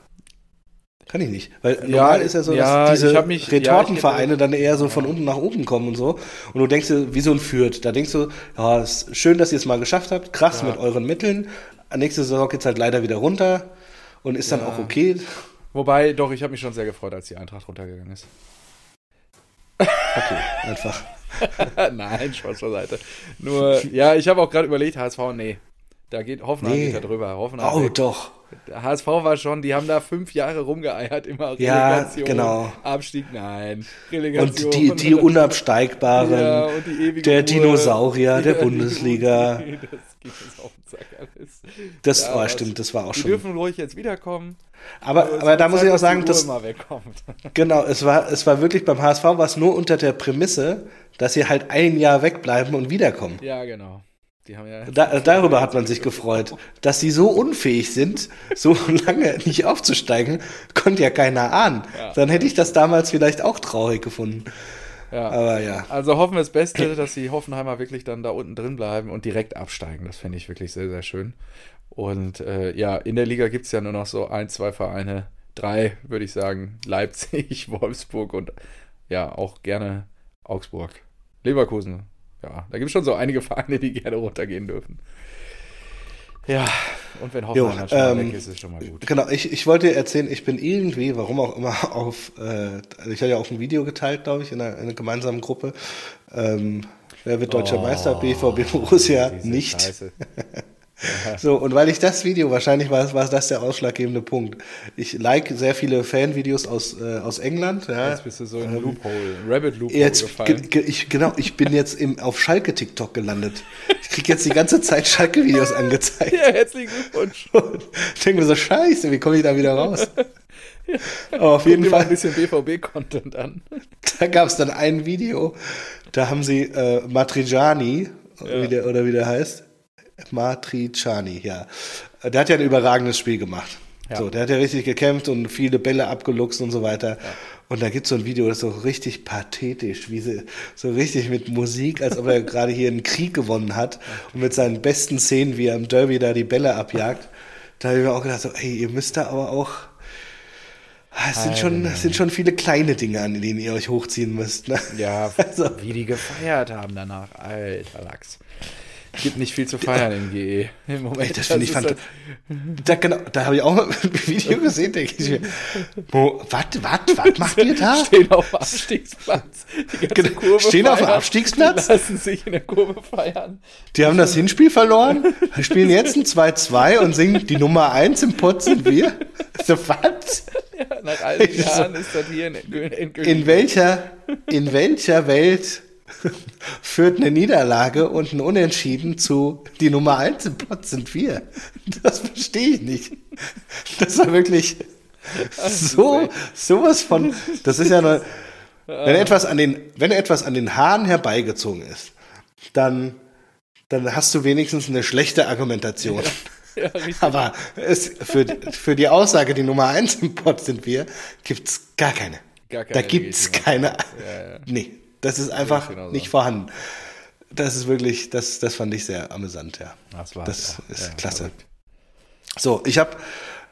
Kann ich nicht. Weil Ja, normal ist ja so, dass ja, diese mich- ja, Retortenvereine ich dann eher so von unten nach oben kommen und so. Und du denkst dir, wie so ein Fürth. Da denkst du, ja, ist schön, dass ihr es mal geschafft habt. Krass Ja. mit euren Mitteln. Nächste Saison geht's halt leider wieder runter. Und ist dann Ja. auch okay. Wobei, doch, ich habe mich schon sehr gefreut, als die Eintracht runtergegangen ist. Okay, einfach. Nein, Spaß beiseite. Nur, ja, ich habe auch gerade überlegt, HSV, nee. Da geht Hoffenheim Nee. geht da drüber. Hoffenheim Oh, weg. doch. Der HSV war schon, die haben da fünf Jahre rumgeeiert, immer Ja, Relegation. genau. Abstieg, nein. Relegation. Und die, die Unabsteigbaren. ja, und die der Ruhe. Dinosaurier der Ja, die- Bundesliga. Das geht uns auf den Sack alles. Das, Ja, oh, was- stimmt, das war auch Die schon. dürfen ruhig jetzt wiederkommen. Aber, Also aber da muss Zeit, ich auch die sagen, dass, genau, es war, es war wirklich beim HSV war es nur unter der Prämisse, dass sie halt ein Jahr wegbleiben und wiederkommen. Ja, genau. Die haben ja. Da, darüber hat man sich gefreut. Dass sie so unfähig sind, so lange nicht aufzusteigen, konnte ja keiner ahnen. Ja. Dann hätte ich das damals vielleicht auch traurig gefunden. ja. Aber ja. Also hoffen wir das Beste, dass die Hoffenheimer wirklich dann da unten drin bleiben und direkt absteigen. Das fände ich wirklich sehr, sehr schön. Und äh, ja, in der Liga gibt es ja nur noch so ein, zwei Vereine. Drei, würde ich sagen. Leipzig, Wolfsburg und ja, auch gerne Augsburg. Leverkusen. Ja, da gibt es schon so einige Vereine, die gerne runtergehen dürfen. Ja, und wenn Hoffenheim Jo, dann schon ähm, weg ist, ist schon mal gut. Genau, ich, ich wollte dir erzählen, ich bin irgendwie, warum auch immer, auf, äh, also ich hatte ja auch ein Video geteilt, glaube ich, in einer, in einer gemeinsamen Gruppe. Ähm, wer wird deutscher Oh, Meister? BVB Borussia nicht. So, und weil ich das Video, wahrscheinlich war, war das der ausschlaggebende Punkt. Ich like sehr viele Fanvideos aus, äh, aus England. Ja. Jetzt bist du so in einen Loophole, Rabbit Loophole Jetzt, ge, gefallen. ge, ich, genau, ich bin jetzt im, auf Schalke TikTok gelandet. Ich krieg jetzt die ganze Zeit Schalke-Videos angezeigt. Ja, herzlichen Glückwunsch. Und ich denke mir so, scheiße, wie komme ich da wieder raus? Aber auf jeden Fall. ein bisschen BVB-Content an. Da gab es dann ein Video, da haben sie äh, Matriciani, wie der, oder wie der heißt. Matriciani, ja. Der hat ja ein überragendes Spiel gemacht. Ja. So, der hat ja richtig gekämpft und viele Bälle abgeluchst und so weiter. Und da gibt es so ein Video, das ist so richtig pathetisch, wie sie so richtig mit Musik, als ob er gerade hier einen Krieg gewonnen hat und mit seinen besten Szenen, wie er im Derby da die Bälle abjagt. Da habe ich mir auch gedacht, so, ey, ihr müsst da aber auch. Ah, Es sind, schon, es sind schon viele kleine Dinge, an denen ihr euch hochziehen müsst. Ne? Ja, Also- wie die gefeiert haben danach. Alter Lachs. Gibt nicht viel zu feiern im GE im Moment. Ey, das finde ich ist fand, da, genau, da habe ich auch mal ein Video gesehen, denke ich mir, was, was, was macht ihr da? Stehen auf dem Abstiegsplatz. Genau, stehen auf dem feiern. Abstiegsplatz? Lassen sich in der Kurve feiern. Die haben das Hinspiel verloren, spielen jetzt ein 2-2 und singen die Nummer 1 im Pott sind wir. So, was? Ja, nach all den so- Jahren ist das hier ein endgültig. In welcher, in welcher Welt führt eine Niederlage und ein Unentschieden zu die Nummer 1 im Pott sind wir? Das verstehe ich nicht. Das war wirklich so, sowas von, das ist ja eine, wenn etwas an den, wenn etwas an den Haaren herbeigezogen ist, dann, dann hast du wenigstens eine schlechte Argumentation. ja. Aber es, für, für die Aussage, die Nummer 1 im Pott sind wir, gibt's gar keine. Gar keine da gibt's Legitimation. keine. Ja, ja. Nee, das ist einfach genau so. nicht vorhanden. Das ist wirklich, das, das fand ich sehr amüsant, ja. Das, war Das ja, ist ja, klasse. So, ich habe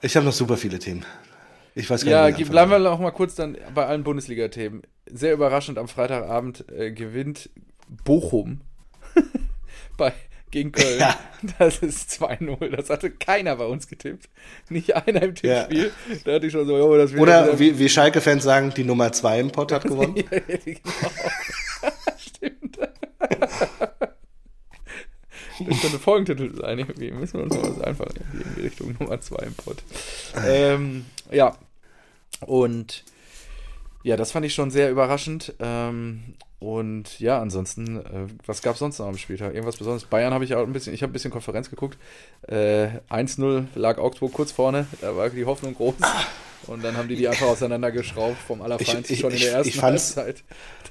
ich hab noch super viele Themen. Ich weiß gar Ja, nicht. der bleiben wir auch mal kurz dann bei allen Bundesliga-Themen. Sehr überraschend am Freitagabend äh, gewinnt Bochum bei, gegen Köln. Ja. Das ist 2-0. Das hatte keiner bei uns getippt. Nicht einer im Tippspiel. Da hatte ich schon so, oh, das wird Oder wieder- wie, wie Schalke-Fans sagen, die Nummer 2 im Pott hat gewonnen. Ja, genau. Stimmt. Das könnte Folgentitel sein. Irgendwie müssen wir uns mal was einfallen. In die Richtung Nummer 2 im Pott. Ähm, ja. Und ja, das fand ich schon sehr überraschend. Ähm, und ja, ansonsten, äh, was gab es sonst noch am Spieltag? Irgendwas Besonderes? Bayern habe ich auch ein bisschen, ich habe ein bisschen Konferenz geguckt. Äh, 1-0 lag Augsburg kurz vorne, da war die Hoffnung groß. Und dann haben die die einfach auseinandergeschraubt vom Allerfeinsten Ich- ich- schon in der ich- ersten ich fand's- Halbzeit.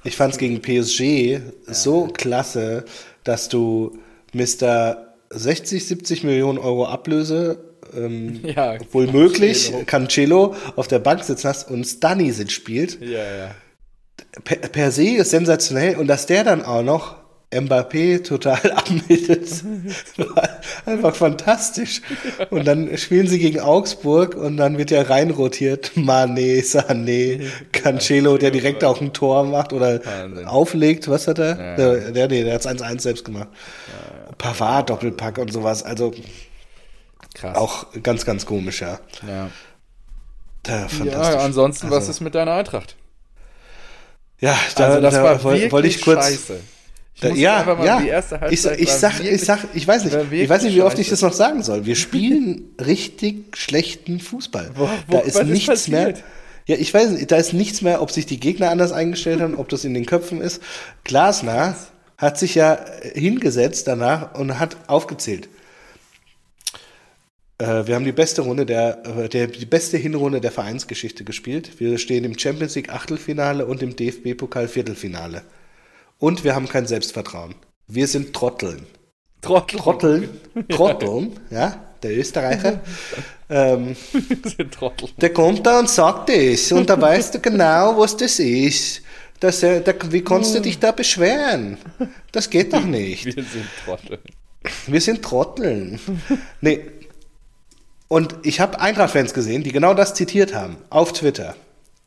Ich fand es gegen PSG so klasse, dass du Mr. 60, 70 Millionen Euro Ablöse, ähm, Ja, wohl möglich, Cancelo. Cancelo auf der Bank sitzen hast und Stanisic spielt. Ja, ja. Per, per se ist sensationell und dass der dann auch noch Mbappé total abmeldet, war einfach fantastisch. Und dann spielen sie gegen Augsburg und dann wird ja reinrotiert. Mané, Sané, Cancelo, der direkt auch ein Tor macht oder Wahnsinn. auflegt. Was hat er? Ja. Der, der, nee, der hat 1-1 selbst gemacht. Pavard, Doppelpack und sowas. Also Krass. auch ganz, ganz komisch, ja. Ja. Ja, fantastisch. ansonsten, was Also, ist mit deiner Eintracht? Ja, da, also, das da war wollte ich kurz. scheiße. Ich ja, ja. die erste ich, ich, sag, ich wirklich- sag, ich weiß nicht, ich weiß nicht, wie oft ich scheiße. das noch sagen soll. Wir spielen richtig schlechten Fußball. Wo- wo- da ist was ist nichts mehr. Ja, ich weiß nicht, da ist nichts mehr, ob sich die Gegner anders eingestellt haben, ob das in den Köpfen ist. Glasner hat sich ja hingesetzt danach und hat aufgezählt. Äh, wir haben die beste Runde der, äh, der, die beste Hinrunde der Vereinsgeschichte gespielt. Wir stehen im Champions League Achtelfinale und im DFB-Pokal Viertelfinale. Und wir haben kein Selbstvertrauen. Wir sind Trotteln. Trottel. Trotteln, Trotteln, ja, der Österreicher. ähm, sind Trottel. der kommt da und sagt das und da weißt du genau, was das ist. Das, äh, da, wie kannst du dich da beschweren? Das geht doch nicht. Wir sind Trottel. Wir sind Trotteln. Nee. Und ich habe Eintracht-Fans gesehen, die genau das zitiert haben auf Twitter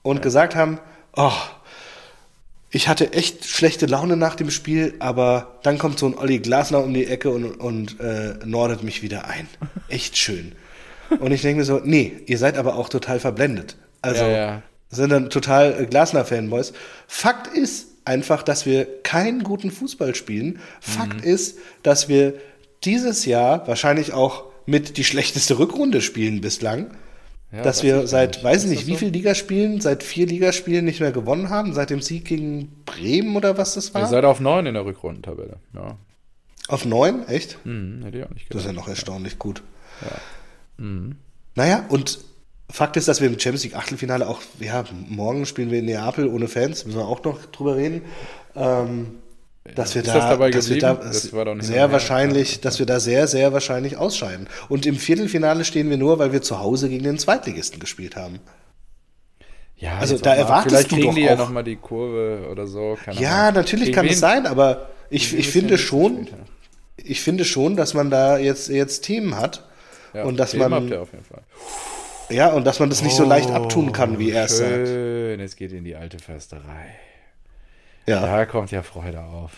und gesagt haben, oh, ich hatte echt schlechte Laune nach dem Spiel, aber dann kommt so ein Olli Glasner um die Ecke und, und äh, nordet mich wieder ein. Echt schön. Und ich denke mir so, nee, ihr seid aber auch total verblendet. Also Ja, ja. sind dann total äh, Glasner-Fanboys. Fakt ist einfach, dass wir keinen guten Fußball spielen. Fakt ist, dass wir dieses Jahr wahrscheinlich auch mit die schlechteste Rückrunde spielen bislang. Ja, dass wir seit, nicht. weiß nicht, wie so? viel Ligaspielen, seit vier Ligaspielen nicht mehr gewonnen haben, seit dem Sieg gegen Bremen oder was das Ihr war? seid auf 9 in der Rückrundentabelle. Ja. Auf neun, echt? Hm, hätte ich auch nicht Das ist gedacht. ja noch erstaunlich gut. Mhm. Naja, und Fakt ist, dass wir im Champions League Achtelfinale auch, ja, morgen spielen wir in Neapel ohne Fans, müssen wir auch noch drüber reden. Ähm, dass wir Ist da, das dabei dass wir da? Das war doch nicht sehr wahrscheinlich, dass wir da sehr, sehr wahrscheinlich ausscheiden. Und im Viertelfinale stehen wir nur, weil wir zu Hause gegen den Zweitligisten gespielt haben. Ja, Also da auch mal. erwartest Vielleicht du kriegen doch die ja auch- nochmal die Kurve oder so. Ja, Ahnung. natürlich Gegen kann wen- es sein, aber ich, ich finde schon, ich finde schon, dass man da jetzt, jetzt Themen hat. Ja, und dass Themen man-. Ja, und dass man das nicht so leicht abtun kann, wie er es sagt. Oh, Schön, es geht in die alte Försterei. Ja, Da kommt ja Freude auf.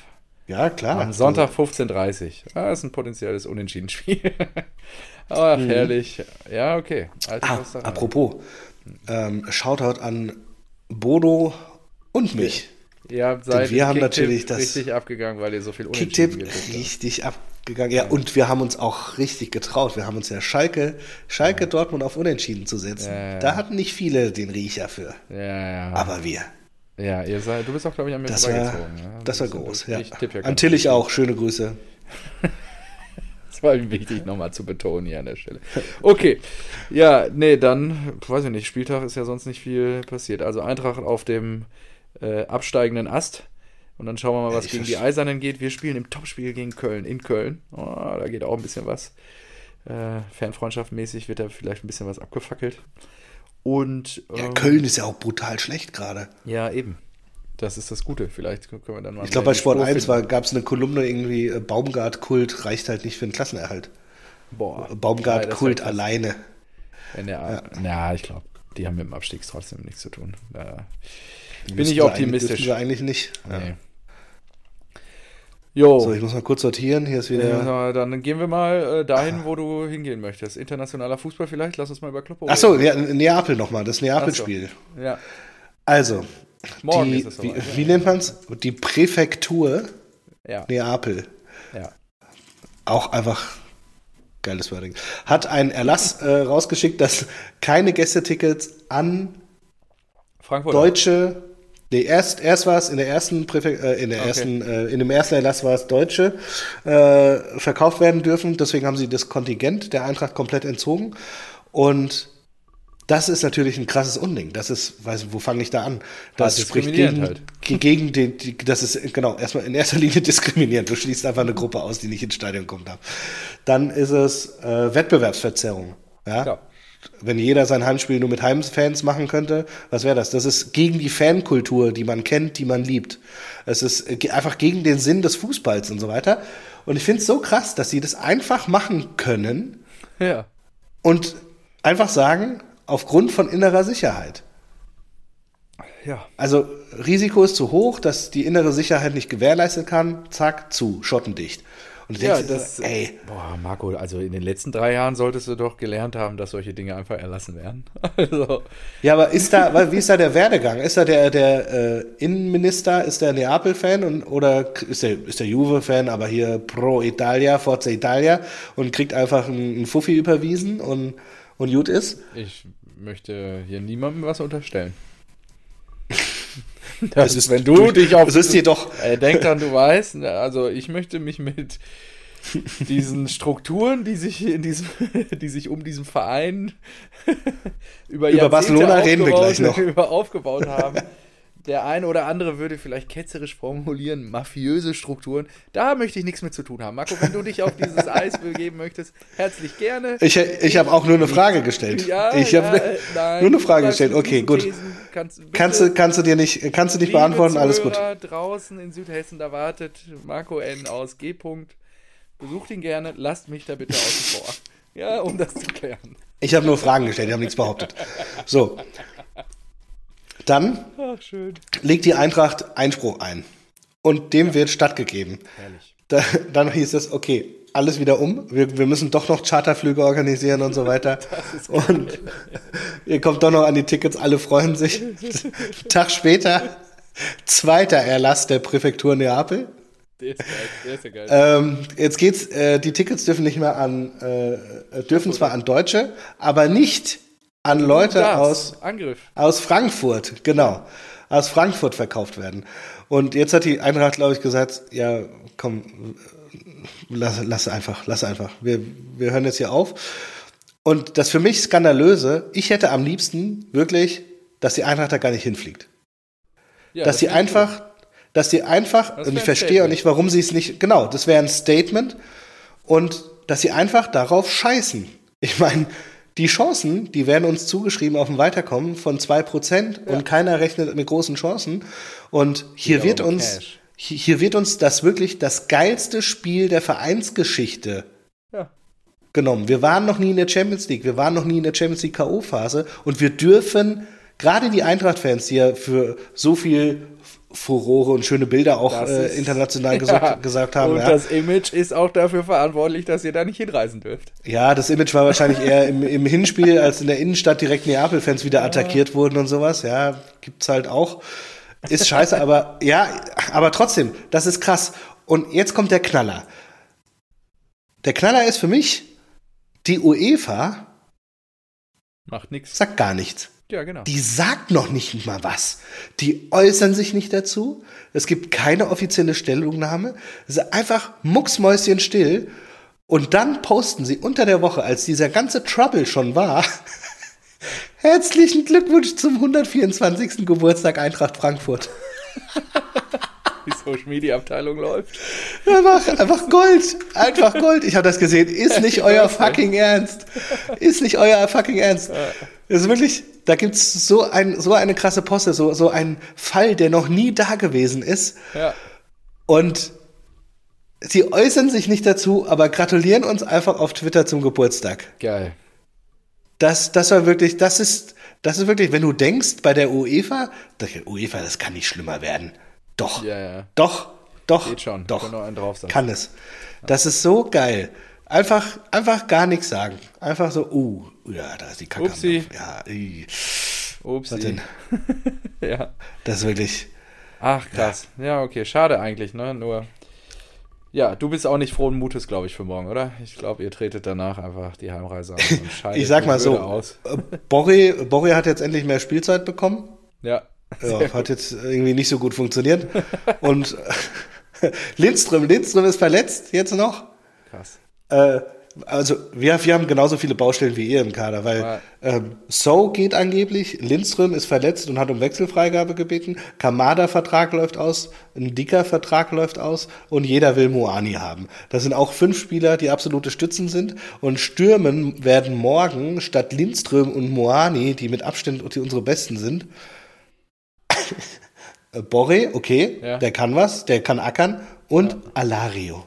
ja klar. Am Sonntag 15.30 Uhr. Ah, ist ein potenzielles Unentschieden-Spiel. Ach, herrlich. Ja, okay. Mhm. Ah, apropos, ähm, Shoutout an Bodo und mich. Ihr seid wir haben natürlich das- richtig abgegangen, weil ihr so viel Unentschieden Kicktipp richtig abgegangen. Ja, und wir haben uns auch richtig getraut. Wir haben uns ja Schalke, Schalke Dortmund auf Unentschieden zu setzen. Ja, ja. Da hatten nicht viele den Riecher für. Ja, ja. Aber wir. Ja, ihr seid, du bist auch, glaube ich, an mir Das war, vorbeigezogen. ja. das war bist- groß. Ja. Ich tippe ja An Tillich auch. Schöne Grüße. Das war wichtig, nochmal zu betonen hier an der Stelle. Okay, ja, nee, dann, weiß ich nicht, Spieltag ist ja sonst nicht viel passiert. Also Eintracht auf dem äh, absteigenden Ast. Und dann schauen wir mal, was ich gegen die Eisernen geht. Wir spielen im Topspiel gegen Köln, in Köln. Oh, da geht auch ein bisschen was. Äh, Fanfreundschaftmäßig wird da vielleicht ein bisschen was abgefackelt. Und Ja, ähm, Köln ist ja auch brutal schlecht gerade. Ja, eben. Das ist das Gute. Vielleicht können wir dann mal. Ich glaube, bei Sport Spur 1 finden. gab es eine Kolumne irgendwie, äh, Baumgart-Kult reicht halt nicht für einen Klassenerhalt. Boah, ja, das Baumgart-Kult krass. alleine. Wenn der, ja. ich glaube. die haben mit dem Abstieg trotzdem nichts zu tun. Da bin ich optimistisch. Eigentlich, wir eigentlich nicht. Ja. Jo, So, ich muss mal kurz sortieren. Hier ist wieder. ja, dann gehen wir mal äh, dahin, wo du hingehen möchtest. Internationaler Fußball vielleicht? Lass uns mal über Kloppo Achso, ja, Neapel nochmal, das Neapel-Spiel. Ja, Also, morgen die, ist es wie, soweit. wie nennt man es? Die Präfektur ja, Neapel. ja. Auch einfach geiles Wording. Hat einen Erlass äh, rausgeschickt, dass keine Gästetickets an Frankfurt. Deutsche. Nee, erst, erst war es in der ersten Präfek äh, in der Okay. ersten, äh, in dem ersten Erlass war es Deutsche äh, verkauft werden dürfen. Deswegen haben sie das Kontingent der Eintracht komplett entzogen. Und das ist natürlich ein krasses Unding. Das ist, weiß wo fange ich da an? Das Hart spricht gegen, gegen den, die, das ist genau erstmal in erster Linie diskriminierend. Du schließt einfach eine Gruppe aus, die nicht ins Stadion kommt. Dann ist es äh, Wettbewerbsverzerrung. Ja? Ja. Wenn jeder sein Heimspiel nur mit Heimfans machen könnte, was wäre das? Das ist gegen die Fankultur, die man kennt, die man liebt. Es ist äh, einfach gegen den Sinn des Fußballs und so weiter. Und ich finde es so krass, dass sie das einfach machen können Ja. und einfach sagen, aufgrund von innerer Sicherheit. Ja. Also Risiko ist zu hoch, dass die innere Sicherheit nicht gewährleistet kann. Zack, zu, schottendicht. Und Ja, das, so, ey, boah, Marco, also in den letzten drei Jahren solltest du doch gelernt haben, dass solche Dinge einfach erlassen werden. Also, Ja, aber ist da, wie ist da der Werdegang? Ist da der, der äh, Innenminister, ist der Neapel-Fan und oder ist der, ist der Juve-Fan, aber hier pro Italia, Forza Italia und kriegt einfach einen, einen Fuffi überwiesen und, und gut ist? ich möchte hier niemandem was unterstellen. Das ist, wenn du dich auf Es ist dir doch, Äh, denk dran, du weißt, ne, also ich möchte mich mit diesen Strukturen, die sich in diesem, die sich um diesen Verein über, Über Barcelona reden wir gleich noch. Über aufgebaut haben. Der eine oder andere würde vielleicht ketzerisch formulieren, mafiöse Strukturen. Da möchte ich nichts mit zu tun haben. Marco, wenn du dich auf dieses Eis begeben möchtest, herzlich gerne. ich, ich habe auch nur eine Frage gestellt. Ja, ich ja, habe äh, nein, nur eine Frage gestellt. Okay, gut. Kannst, Kannst du, kannst du dir nicht, kannst du nicht beantworten? Alles gut. Draußen in Südhessen, da wartet Marco N. aus G. -Punkt. Besucht ihn gerne, lasst mich da bitte außen vor. Ja, um das zu klären. Ich habe nur Fragen gestellt, ich habe nichts behauptet. So. Dann Ach, legt die Eintracht Einspruch ein. Und dem wird stattgegeben. Da, dann hieß es, okay, alles wieder um. Wir, wir müssen doch noch Charterflüge organisieren und so weiter. Und ihr kommt doch noch an die Tickets, alle freuen sich. Tag später, zweiter Erlass der Präfektur Neapel. Der ist geil, der ist ja geil. Ähm, jetzt geht's, äh, die Tickets dürfen nicht mehr an, äh, dürfen zwar an Deutsche, aber nicht an Leute Das, aus Angriff. aus Frankfurt, genau. Aus Frankfurt verkauft werden. Und jetzt hat die Eintracht, glaube ich, gesagt, ja, komm, lass, lass einfach, lass einfach. Wir, wir hören jetzt hier auf. Und das für mich Skandalöse, ich hätte am liebsten wirklich, dass die Eintracht da gar nicht hinfliegt. Ja, dass das sie einfach, dass die einfach, Das und ich verstehe auch nicht, warum sie es nicht, genau, das wäre ein Statement. Und dass sie einfach darauf scheißen. Ich meine, die Chancen, die werden uns zugeschrieben auf dem Weiterkommen von 2% und keiner rechnet mit großen Chancen. Und hier wird uns, Cash. hier wird uns das wirklich das geilste Spiel der Vereinsgeschichte Ja. genommen. Wir waren noch nie in der Champions League, wir waren noch nie in der Champions League K.O.-Phase und wir dürfen, gerade die Eintracht-Fans, die ja für so viel Furore und schöne Bilder auch äh, ist- international gesagt, Ja. gesagt haben. Und Ja. das Image ist auch dafür verantwortlich, dass ihr da nicht hinreisen dürft. ja, das Image war wahrscheinlich eher im, im Hinspiel, als in der Innenstadt direkt Neapel-Fans wieder attackiert wurden und sowas. Ja, gibt's halt auch. Ist scheiße, aber ja, aber trotzdem, das ist krass. Und jetzt kommt der Knaller. Der Knaller ist für mich, die UEFA Macht nichts. sagt gar nichts. Ja, genau. Die sagt noch nicht mal was. Die äußern sich nicht dazu. Es gibt keine offizielle Stellungnahme. Es ist einfach mucksmäuschenstill. Und dann posten sie unter der Woche, als dieser ganze Trouble schon war, herzlichen Glückwunsch zum 124. Geburtstag Eintracht Frankfurt. Die Social Media Abteilung läuft. Einfach, einfach Gold. Einfach Gold. Ich habe das gesehen. Ist nicht euer fucking Ernst. Ist nicht euer fucking Ernst. Das ist wirklich, da gibt's so, ein, so eine krasse Posse, so, so ein Fall, der noch nie da gewesen ist. Ja. Und sie äußern sich nicht dazu, aber gratulieren uns einfach auf Twitter zum Geburtstag. Geil. Das, das war wirklich, das ist, Das ist wirklich, wenn du denkst, bei der UEFA, UEFA, das kann nicht schlimmer werden. Doch. Ja, ja. Doch. Doch. Geht schon. Doch. Kann es. Das ist so geil. Einfach, einfach gar nichts sagen. Einfach so, uh, ja, da ist die Kacke. Upsi. Ja, ih. Ups. Was denn? ja. Das ist wirklich. Ach, krass. Ja. okay. Schade eigentlich, ne? Nur. Ja, du bist auch nicht frohen Mutes, glaube ich, für morgen, oder? Ich glaube, ihr tretet danach einfach die Heimreise an und Ich sag mal so, äh, Borri hat jetzt endlich mehr Spielzeit bekommen. Ja. Ja, hat jetzt irgendwie nicht so gut funktioniert. Und Lindström, Lindström ist verletzt jetzt noch. Krass. Äh, also wir, wir haben genauso viele Baustellen wie ihr im Kader, weil ähm, So geht angeblich, Lindström ist verletzt und hat um Wechselfreigabe gebeten, Kamada-Vertrag läuft aus, ein dicker Vertrag läuft aus und jeder will Moani haben. Das sind auch fünf Spieler, die absolute Stützen sind und Stürmen werden morgen statt Lindström und Moani, die mit Abstand die unsere Besten sind, Borre, okay, Ja. der kann was, der kann ackern und Alario.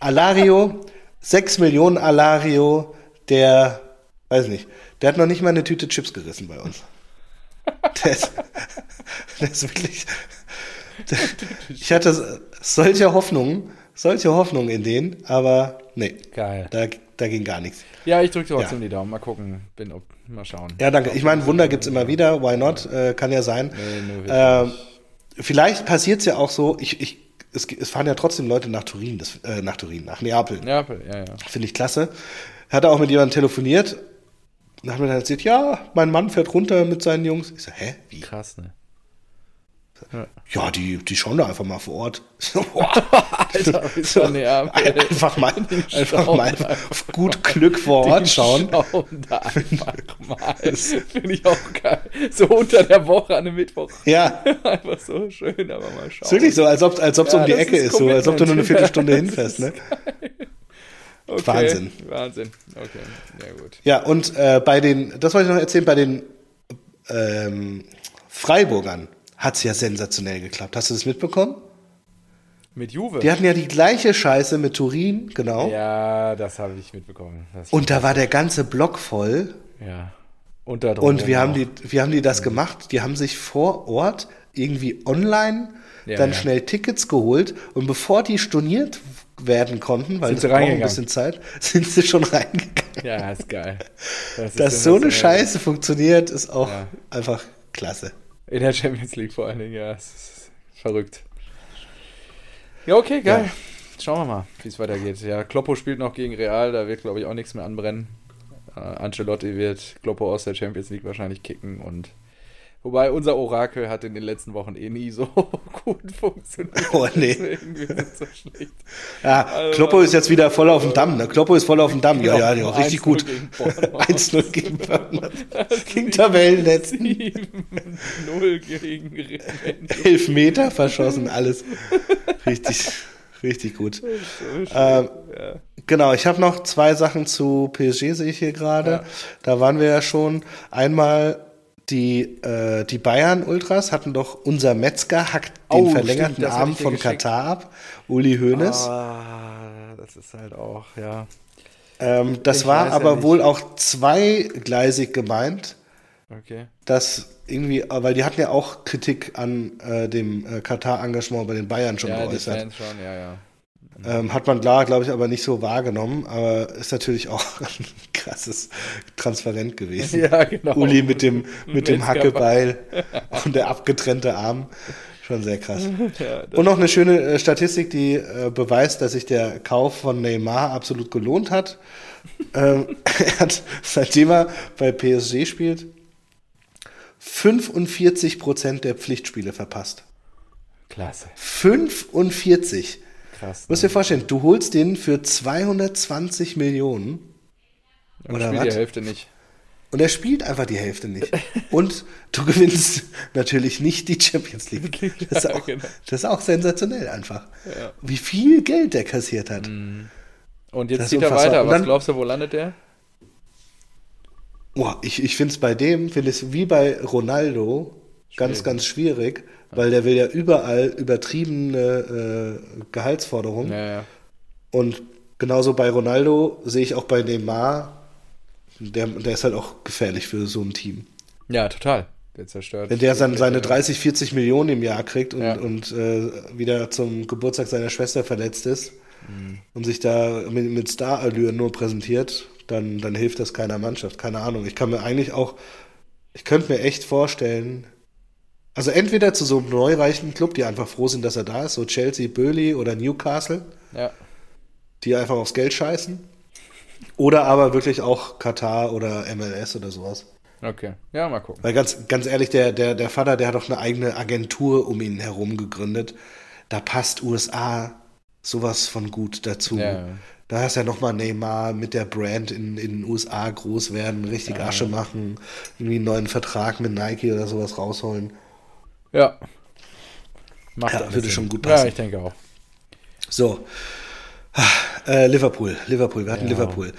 Alario, 6 Millionen Alario, der, weiß nicht, der hat noch nicht mal eine Tüte Chips gerissen bei uns. Der ist, der ist wirklich. Der, ich hatte solche Hoffnungen, solche Hoffnungen in denen, aber nee, Geil. da, da ging gar nichts. Ja, ich drücke trotzdem Ja. die Daumen. Mal gucken. Bin ob, mal schauen. Ja, danke. Ich meine, Wunder gibt's immer wieder, why not? Äh, kann ja sein. Nee. Ähm, vielleicht passiert's ja auch so, ich, ich, es, es fahren ja trotzdem Leute nach Turin, das, äh, nach Turin, nach Neapel. ja, ja, ja. Finde ich klasse. Hat er auch mit jemandem telefoniert. Und hat mir dann erzählt, ja, mein Mann fährt runter mit seinen Jungs. Ich so, hä, wie? Krass, ne? Ja, die, die schauen da einfach mal vor Ort. So, boah, Alter, du Neapel. einfach mal, einfach mal auf gut Glück vor Ort schauen. Schauen da einfach mal. Finde ich auch geil. So unter der Woche an einem Mittwoch. Ja, Einfach so schön, aber mal schauen. ist wirklich so, als ob als ob's Ja, um die Ecke ist ist, so, als ob du nur eine. Viertelstunde Ja, hinfährst. Ne? Okay. Wahnsinn. Wahnsinn. Okay, ja gut. Ja, und äh, bei den, das wollte ich noch erzählen, bei den ähm, Freiburgern hat's ja sensationell geklappt. Hast du das mitbekommen? Mit Juve? Die hatten ja die gleiche Scheiße mit Turin, genau. Ja, das habe ich mitbekommen. Das, Und da war der ganze Block voll. ja. Und Und wie haben, die, wie haben die das gemacht? Die haben sich vor Ort irgendwie online Ja, dann ja. schnell Tickets geholt und bevor die storniert werden konnten, weil das sie braucht ein bisschen Zeit, sind sie schon reingegangen. Ja, ist geil. Das ist Dass so eine. Scheiße funktioniert, ist auch Ja. einfach klasse. In der Champions League vor allen Dingen, ja. Verrückt. Ja, okay, geil. Schauen wir mal, wie es weitergeht. Ja, Kloppo spielt noch gegen Real, da wird, glaube ich, auch nichts mehr anbrennen. Äh, Ancelotti wird Kloppo aus der Champions League wahrscheinlich kicken und wobei unser Orakel hat in den letzten Wochen eh nie so gut funktioniert. Oh, nee. So schlecht. Ja, Also- Kloppo ist jetzt wieder voll auf dem Damm. Ne? Kloppo ist voll auf dem Damm. Ja, ja, ja, richtig 1-0 gut. gegen Bournemouth. 1-0 gegen Bournemouth. Gegen Tabellenletzten. 7-0 gegen. Elf Meter verschossen, alles. Richtig, richtig gut. So Ähm, ja. Genau, ich habe noch zwei Sachen zu PSG, sehe ich hier gerade. Ja. Da waren wir ja schon. Einmal die, äh, die Bayern-Ultras hatten doch unser Metzger hackt den Oh, verlängerten stimmt, Arm von geschickt. Katar ab. Uli Hoeneß. Ah, das ist halt auch, ja. ähm, das ich war ja aber nicht. wohl auch zweigleisig gemeint. Okay. dass irgendwie, weil die hatten ja auch Kritik an äh, dem äh, Katar-Engagement bei den Bayern schon ja, die geäußert. Fans schon, ja, ja. Ähm, hat man klar, glaube ich, aber nicht so wahrgenommen, aber ist natürlich auch ein krasses Transparent gewesen. Ja, genau. Uli mit dem, mit dem. Hackebeil und der abgetrennte Arm. Schon sehr krass. Ja, Und noch eine schöne äh, Statistik, die äh, beweist, dass sich der Kauf von Neymar absolut gelohnt hat. ähm, er hat, seitdem er bei PSG spielt, 45 Prozent der Pflichtspiele verpasst. Klasse. 45. Krass. Du musst dir vorstellen, du holst den für 220 Millionen Und oder spielt was? die Hälfte nicht. und er spielt einfach die Hälfte nicht. Und du gewinnst natürlich nicht die Champions League. Das ist auch, genau. das ist auch sensationell einfach. Ja. Wie viel Geld der kassiert hat. Und jetzt zieht er weiter. Was dann- glaubst du, wo landet der? Boah, ich, ich finde es bei dem, finde ich wie bei Ronaldo, Schwierig. ganz schwierig, weil der will ja überall übertriebene äh, Gehaltsforderungen. Ja, ja. Und genauso bei Ronaldo sehe ich auch bei Neymar Der, der ist halt auch gefährlich für so ein Team. Ja, total. Der zerstört. Wenn der dann seine 30, 40 Millionen im Jahr kriegt und, Ja. und äh, wieder zum Geburtstag seiner Schwester verletzt ist Mhm. und sich da mit, mit Starallüren nur präsentiert, dann, dann hilft das keiner Mannschaft. Keine Ahnung. Ich kann mir eigentlich auch, ich könnte mir echt vorstellen, also entweder zu so einem neureichen Club, die einfach froh sind, dass er da ist, so Chelsea, Burnley oder Newcastle, Ja. die einfach aufs Geld scheißen. Oder aber wirklich auch Katar oder MLS oder sowas. Okay. Ja, mal gucken. Weil ganz, ganz ehrlich, der, der, der Vater, der hat doch eine eigene Agentur um ihn herum gegründet. Da passt USA sowas von gut dazu. Ja. Da hast du ja nochmal Neymar mit der Brand in, in den USA groß werden, richtig Asche machen, irgendwie einen neuen Vertrag mit Nike oder sowas rausholen. Ja. Macht Ja, würde Sinn. schon gut Ja, passen. ich denke auch. So. Äh, Liverpool, Liverpool, wir hatten Ja. Liverpool.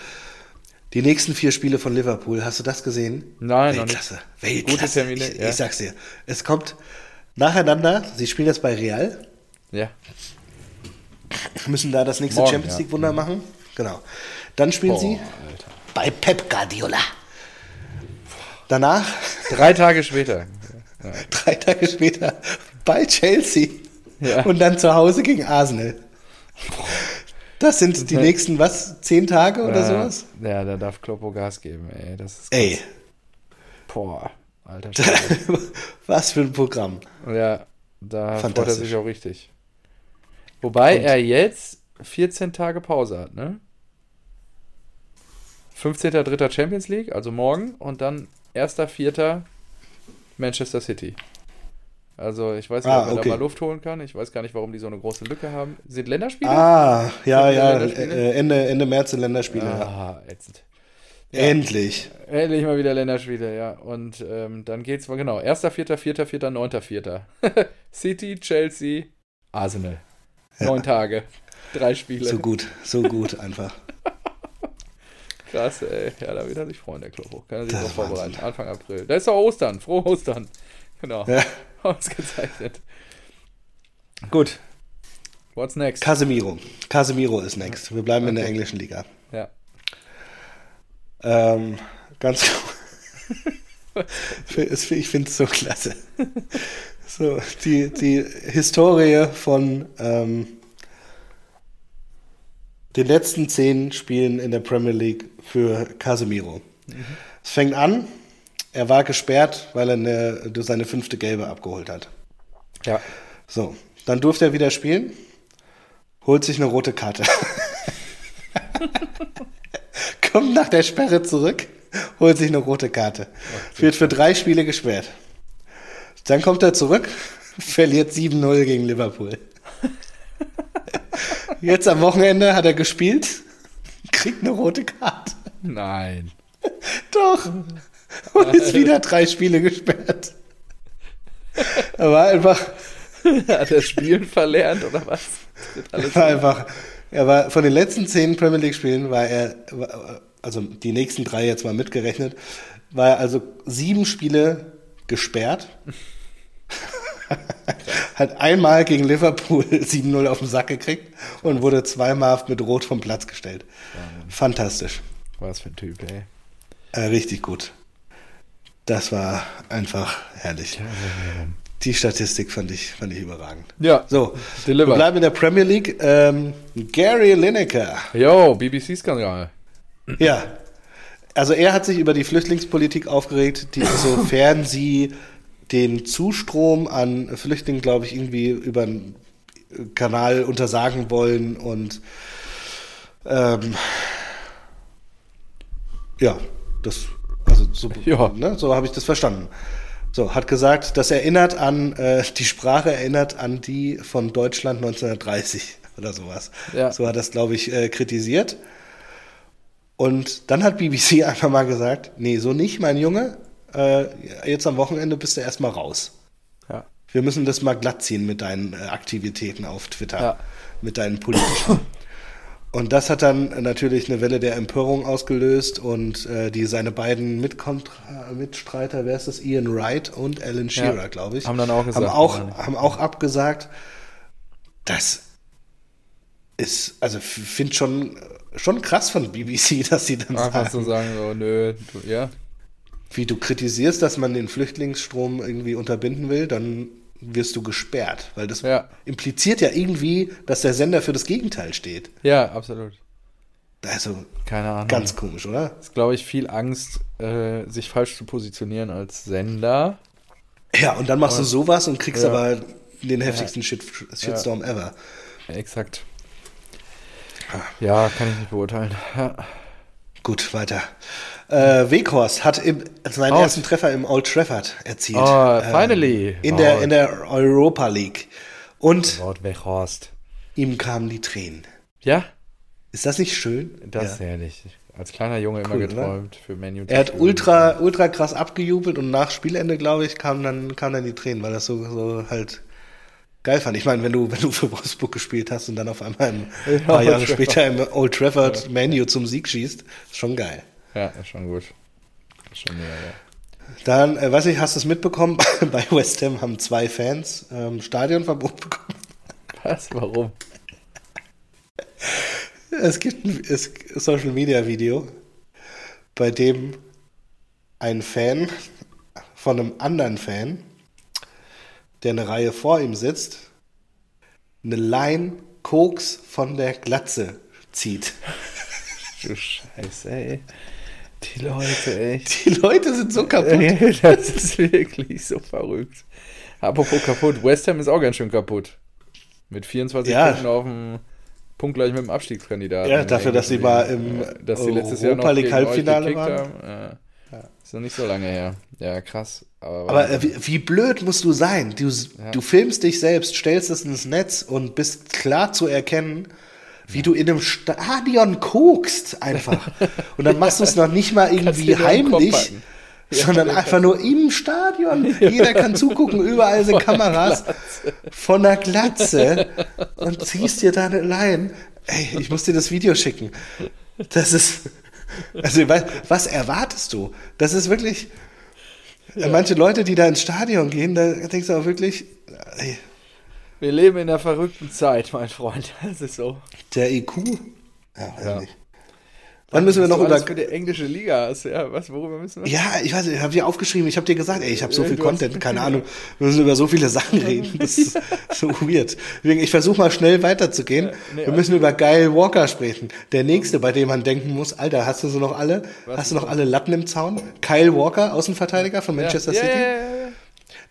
Die nächsten vier Spiele von Liverpool, hast du das gesehen? Nein. Weltklasse, Weltklasse. Termine, ich, ja. ich sag's dir. Es kommt nacheinander, sie spielen jetzt bei Real, Ja. müssen da das nächste Morgen, Champions ja. League Wunder machen. Genau. Dann spielen sie Boah, Alter. bei Pep Guardiola. Danach, Drei Tage später. Ja. drei Tage später, bei Chelsea. Ja. Und dann zu Hause gegen Arsenal. Das sind die nächsten, was, zehn Tage oder ja, sowas? Ja, da darf Kloppo Gas geben, ey. Das ist Ey, Boah, alter was für ein Programm. Ja, da freut er sich auch richtig. Wobei Und- er jetzt 14 Tage Pause hat, ne? 15.3. Champions League, also morgen, und dann 1.4. Manchester City. Also ich weiß nicht, Ah, ob man okay. da mal Luft holen kann. Ich weiß gar nicht, warum die so eine große Lücke haben. Sind Länderspiele? Ah, ja, ja, Länderspiele? äh, Ende, Ende März sind Länderspiele. ja. ah ätzend. Ja. Endlich. Endlich mal wieder Länderspiele, ja. Und ähm, dann geht's mal genau. 1.4., 4.4., 9.4. City, Chelsea, Arsenal. Neun Tage. Drei Spiele. So gut, so gut einfach. Krass, ey. Ja, da wird er sich freuen, der Klopo. Kann er sich ist vorbereiten. Wahnsinn. Anfang April. Da ist doch Ostern. Frohe Ostern. Genau. Ja. Ausgezeichnet. Gut. What's next? Casemiro. Casemiro ist next. Wir bleiben in der englischen Liga. ja. Ähm, ganz ich finde es so klasse. So, die, die Historie von ähm, den letzten zehn Spielen in der Premier League für Casemiro. Es fängt an, er war gesperrt, weil er eine, seine fünfte Gelbe abgeholt hat. Ja. So, dann durfte er wieder spielen, holt sich eine rote Karte. Kommt nach der Sperre zurück, holt sich eine rote Karte. Wird für drei Spiele gesperrt. Dann kommt er zurück, verliert 7-0 gegen Liverpool. Jetzt am Wochenende hat er gespielt, kriegt eine rote Karte. Nein. Doch. Und ist wieder drei Spiele gesperrt. Er war einfach, Hat er Spielen verlernt oder was? Alles war einfach, er war von den letzten zehn Premier League Spielen war er, also die nächsten drei jetzt mal mitgerechnet, war er also sieben Spiele gesperrt. Hat einmal gegen Liverpool 7-0 auf den Sack gekriegt und wurde zweimal mit Rot vom Platz gestellt. Fantastisch. Was für ein Typ, ey. Äh, richtig gut. Das war einfach herrlich. Die Statistik fand ich, fand ich überragend. Ja. So, Deliver. wir bleiben in der Premier League. Ähm, Gary Lineker. Yo, BBC-Skandal. Ja. Also er hat sich über die Flüchtlingspolitik aufgeregt, die, sofern sie den Zustrom an Flüchtlingen, glaube ich, irgendwie über einen Kanal untersagen wollen und ähm, ja, das, also so, Ja. ne, so habe ich das verstanden. So, hat gesagt, das erinnert an, äh, die Sprache erinnert an die von Deutschland 1930 oder sowas. Ja. So hat das, glaube ich, äh, kritisiert. Und dann hat BBC einfach mal gesagt, nee, so nicht, mein Junge. Äh, jetzt am Wochenende bist du erstmal raus. Ja. Wir müssen das mal glatt ziehen mit deinen äh, Aktivitäten auf Twitter, Ja. mit deinen politischen. Und das hat dann natürlich eine Welle der Empörung ausgelöst und äh, die seine beiden Mitkontra Mitstreiter, wer ist das? Ian Wright und Alan Shearer, Ja. glaube ich, Haben dann auch gesagt, haben auch, haben auch abgesagt, das ist, also finde schon schon krass von BBC, dass sie dann Einfach sagen, so sagen, so, nö, du, ja. Wie du kritisierst, dass man den Flüchtlingsstrom irgendwie unterbinden will, dann wirst du gesperrt, weil das Ja. impliziert ja irgendwie, dass der Sender für das Gegenteil steht. Ja, absolut. Also Keine Ahnung. ganz komisch, oder? ist, glaube ich, viel Angst, äh, sich falsch zu positionieren als Sender. Ja, und dann machst du sowas und kriegst Ja. aber den heftigsten Shit, Shitstorm ever. Exakt. Ja, kann ich nicht beurteilen. Ja. Gut, weiter. Äh, Weghorst hat im, seinen Out. ersten Treffer im Old Trafford erzielt. Oh, Ähm, finally. in, der, in der Europa League. Und Wort Weghorst. ihm kamen die Tränen. Ja, Ist das nicht schön? das ja. ist herrlich. Als kleiner Junge immer Cool, oder? geträumt für Menu. Er hat ultra, ultra krass abgejubelt und nach Spielende, glaube ich, kamen dann, kamen dann die Tränen, weil das so, so halt geil fand. Ich meine, wenn du, wenn du für Wolfsburg gespielt hast und dann auf einmal ein paar Jahre später im Old Trafford Menu zum Sieg schießt, ist schon geil. Ja, ist schon gut. Ist Schon mega, ja. Dann, äh, weiß ich, hast du es mitbekommen? Bei West Ham haben zwei Fans ähm, Stadionverbot bekommen. Was? Warum? Es gibt ein es, Social Media Video, bei dem ein Fan von einem anderen Fan, der eine Reihe vor ihm sitzt, eine Line Koks von der Glatze zieht. Du Scheiße, ey. Die Leute, echt. Die Leute sind so kaputt. das ist wirklich so verrückt. Apropos kaputt, West Ham ist auch ganz schön kaputt. Mit 24 Ja. Punkten auf dem Punkt gleich mit dem Abstiegskandidaten. Ja, dafür, dass sie mal im dass sie letztes Jahr noch Europa League Halbfinale waren. haben. Ja. Ist noch nicht so lange her. Ja, krass. Aber, Aber äh, wie, wie blöd musst du sein? Du, du filmst dich selbst, stellst es ins Netz und bist klar zu erkennen, wie du in einem Stadion kokst einfach. Und dann machst du es noch nicht mal irgendwie heimlich, sondern einfach nur im Stadion. Jeder kann zugucken, überall sind Kameras von der Glatze und ziehst dir da eine Line. Ey, ich muss dir das Video schicken. Das ist, also was erwartest du? Das ist wirklich, manche Leute, die da ins Stadion gehen, da denkst du auch wirklich, ey, wir leben in einer verrückten Zeit, mein Freund. Das ist so. der IQ, ja, weiß Ja. nicht. Dann müssen wir noch über, für die englische Liga hast. Ja, was, worüber müssen wir? ja, ich weiß nicht, ich habe hier aufgeschrieben, ich habe dir gesagt, ey, ich habe so viel Content, keine Ahnung, wir müssen über so viele Sachen reden, das ist so weird. Deswegen, ich versuche mal schnell weiterzugehen. wir müssen über Geil Walker sprechen. Der nächste, bei dem man denken muss, Alter, hast du so noch alle, hast du noch alle Latten im Zaun? Kyle Walker, Außenverteidiger von Manchester ja, City.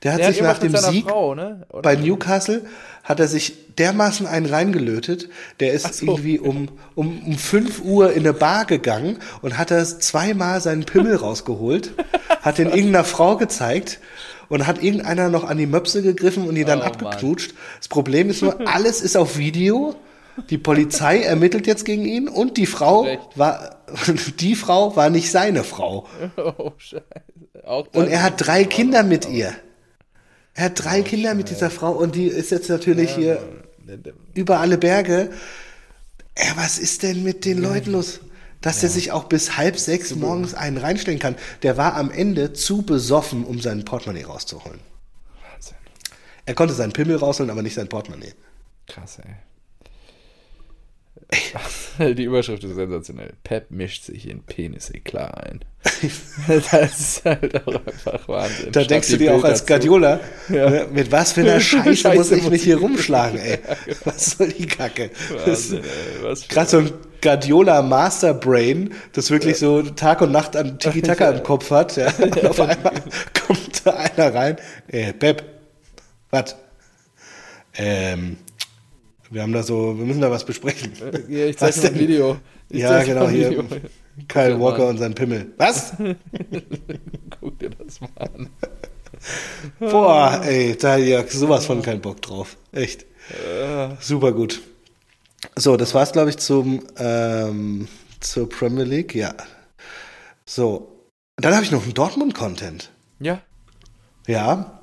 Der hat Der sich nach irgendwas mit dem Sieg Frau, ne? Bei Newcastle hat er sich dermaßen einen reingelötet, der ist so. irgendwie um, um, um 5 Uhr in eine Bar gegangen und hat er zweimal seinen Pimmel rausgeholt, hat den irgendeiner Frau gezeigt und hat irgendeiner noch an die Möpse gegriffen und die dann Oh, abgeknutscht. Das Problem ist nur, alles ist auf Video. Die Polizei ermittelt jetzt gegen ihn und die Frau Recht. war, die Frau war nicht seine Frau. Oh, Scheiße. Und das- er hat drei Kinder mit ihr. Er hat drei Kinder mit dieser Frau und die ist jetzt natürlich hier über alle Berge. Ey, was ist denn mit den Leuten los? Dass der sich auch bis halb sechs morgens einen reinstellen kann. Der war am Ende zu besoffen, um sein Portemonnaie rauszuholen. Wahnsinn. Er konnte seinen Pimmel rausholen, aber nicht sein Portemonnaie. Krass, ey. Die Überschrift ist sensationell. Pep mischt sich in Penis-Eklat ein. das ist halt auch einfach Wahnsinn. Da Schnapp denkst du dir auch Bild als dazu. Guardiola, Ja. ne, mit was für einer Scheiße, Scheiße muss ich mich hier rumschlagen, ey. Was soll die Kacke? Wahnsinn, ey. Gerade so ein Guardiola Master Brain, das wirklich so Tag und Nacht an Tiki-Taka im Kopf hat. Ja. Und auf einmal kommt da einer rein. Äh, Pep, was? Ähm, wir haben da so, wir müssen da was besprechen. Ja, ich zeig Was dir mal ein? Video. Ich Ja, genau, hier. Video. Kyle dir Walker und sein Pimmel. Was? Guck dir das mal an. Boah, ey, da ja sowas von kein Bock drauf. Echt. Super gut. So, das war's, glaube ich, zum ähm, zur Premier League. Ja. So. Dann habe ich noch einen Dortmund-Content. Ja, Ja.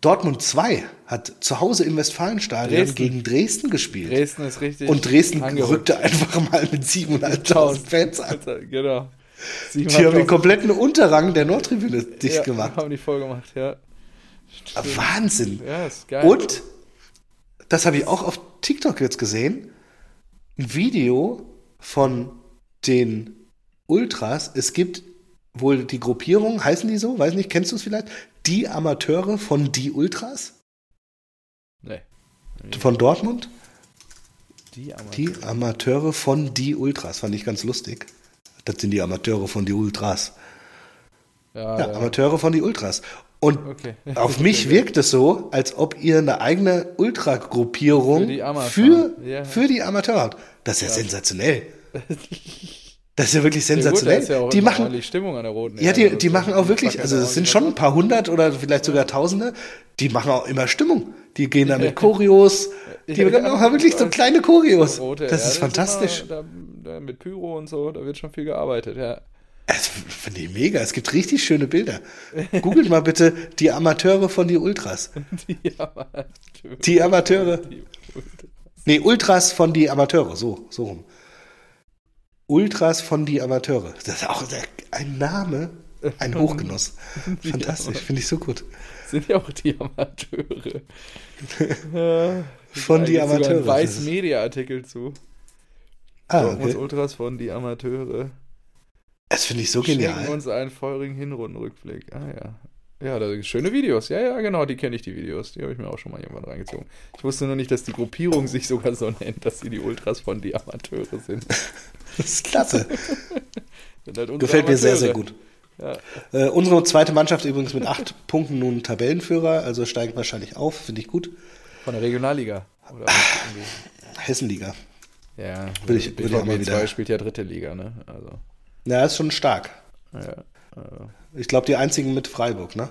Dortmund 2 hat zu Hause im Westfalenstadion Dresden. gegen Dresden gespielt. Dresden ist richtig. Und Dresden angerückt. rückte einfach mal mit 7.500 Fans an. Genau. Die haben den kompletten Unterrang der Nordtribüne dicht ja, gemacht. Haben die voll gemacht, ja. Wahnsinn. Ja, ist geil. Und, das habe ich auch auf TikTok jetzt gesehen, ein Video von den Ultras. Es gibt wohl die Gruppierung, heißen die so? Weiß nicht, kennst du es vielleicht? Die Amateure von die Ultras? Nee. Von Dortmund? Die Amateure. Die Amateure von die Ultras. Fand ich ganz lustig. Das sind die Amateure von die Ultras. Ja, Ja, ja. Amateure von die Ultras. Und Okay. auf mich wirkt es so, als ob ihr eine eigene Ultra-Gruppierung Für die Amateure. für, Ja. für die Amateure habt. Das ist ja, sensationell. Das ist ja wirklich gut, sensationell. ja auch die machen, Stimmung an der roten ja, die, die machen auch wirklich, also es sind schon ein paar hundert oder vielleicht sogar Tausende, die machen auch immer Stimmung. Die gehen da mit Choreos, die machen auch wirklich so kleine Choreos. Das ist fantastisch. Mit Pyro und so, da wird schon viel gearbeitet, ja. Das finde ich mega. Es gibt richtig schöne Bilder. Googelt mal bitte die Amateure von die Ultras. Die Amateure. Die Amateure. Die Ultras. Nee, Ultras von die Amateure, so, so rum. Ultras von die Amateure. Das ist auch ein Name, ein Hochgenuss. Fantastisch, finde ich so gut. Sind ja auch die Amateure. ja, Von die gibt's sogar Amateure. Einen Weiß-Media-Artikel zu. Ah, okay. Ultras von die Amateure. Das finde ich so Schenken genial. uns einen feurigen Hinrundenrückblick. Ah ja. Ja, da sind schöne Videos. Ja, ja, genau, die kenne ich, die Videos. Die habe ich mir auch schon mal irgendwann reingezogen. Ich wusste nur nicht, dass die Gruppierung sich sogar so nennt, dass sie die Ultras von die Amateure sind. Das ist klasse. Halt Gefällt mir sehr, sehr gut. Ja. Äh, unsere zweite Mannschaft übrigens mit acht Punkten nun Tabellenführer, also steigt wahrscheinlich auf, finde ich gut. Von der Regionalliga. Oder irgendwie. Hessenliga. ja, Will ich- will ich auch mal BVB 2 wieder- spielt ja dritte Liga, ne? Also, Ja, ist schon stark. ja. Also. Ich glaube, die einzigen mit Freiburg, ne?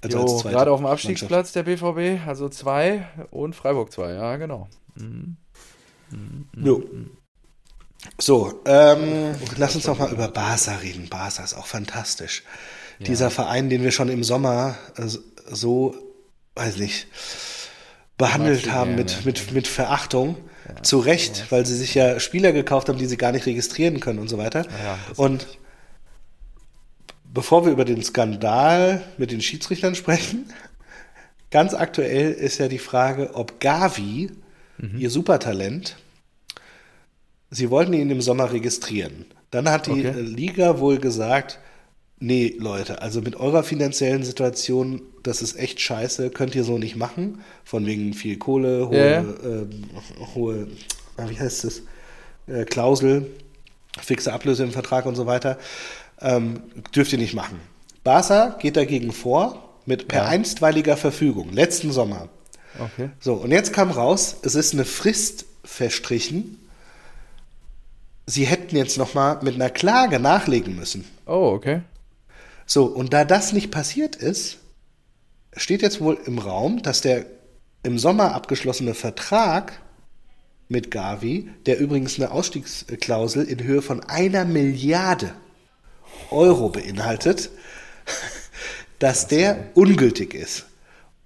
Also Jo, gerade auf dem Mannschaft. Abstiegsplatz der BVB, also zwei und Freiburg zwei, ja, genau. Mhm. Jo. So, ähm, lass uns noch mal über Barca reden. Barca ist auch fantastisch. Dieser Verein, den wir schon im Sommer äh, so, weiß nicht, behandelt haben mit, mit, mit Verachtung. Zu Recht, weil sie sich ja Spieler gekauft haben, die sie gar nicht registrieren können und so weiter. Ja, und bevor wir über den Skandal mit den Schiedsrichtern sprechen, ganz aktuell ist ja die Frage, ob Gavi, Mhm. ihr Supertalent, sie wollten ihn im Sommer registrieren. Dann hat die Okay. äh, Liga wohl gesagt, nee, Leute, also mit eurer finanziellen Situation, das ist echt scheiße, könnt ihr so nicht machen. Von wegen viel Kohle, hohe, ja. ähm, hohe wie heißt es, äh, Klausel, fixe Ablöse im Vertrag und so weiter, ähm, dürft ihr nicht machen. Barca geht dagegen vor mit per Ja. einstweiliger Verfügung, letzten Sommer. Okay. So, und jetzt kam raus, es ist eine Frist verstrichen. Sie hätten jetzt nochmal mit einer Klage nachlegen müssen. Oh, okay. So, und da das nicht passiert ist, steht jetzt wohl im Raum, dass der im Sommer abgeschlossene Vertrag mit Gavi, der übrigens eine Ausstiegsklausel in Höhe von einer Milliarde Euro beinhaltet, dass der ungültig ist.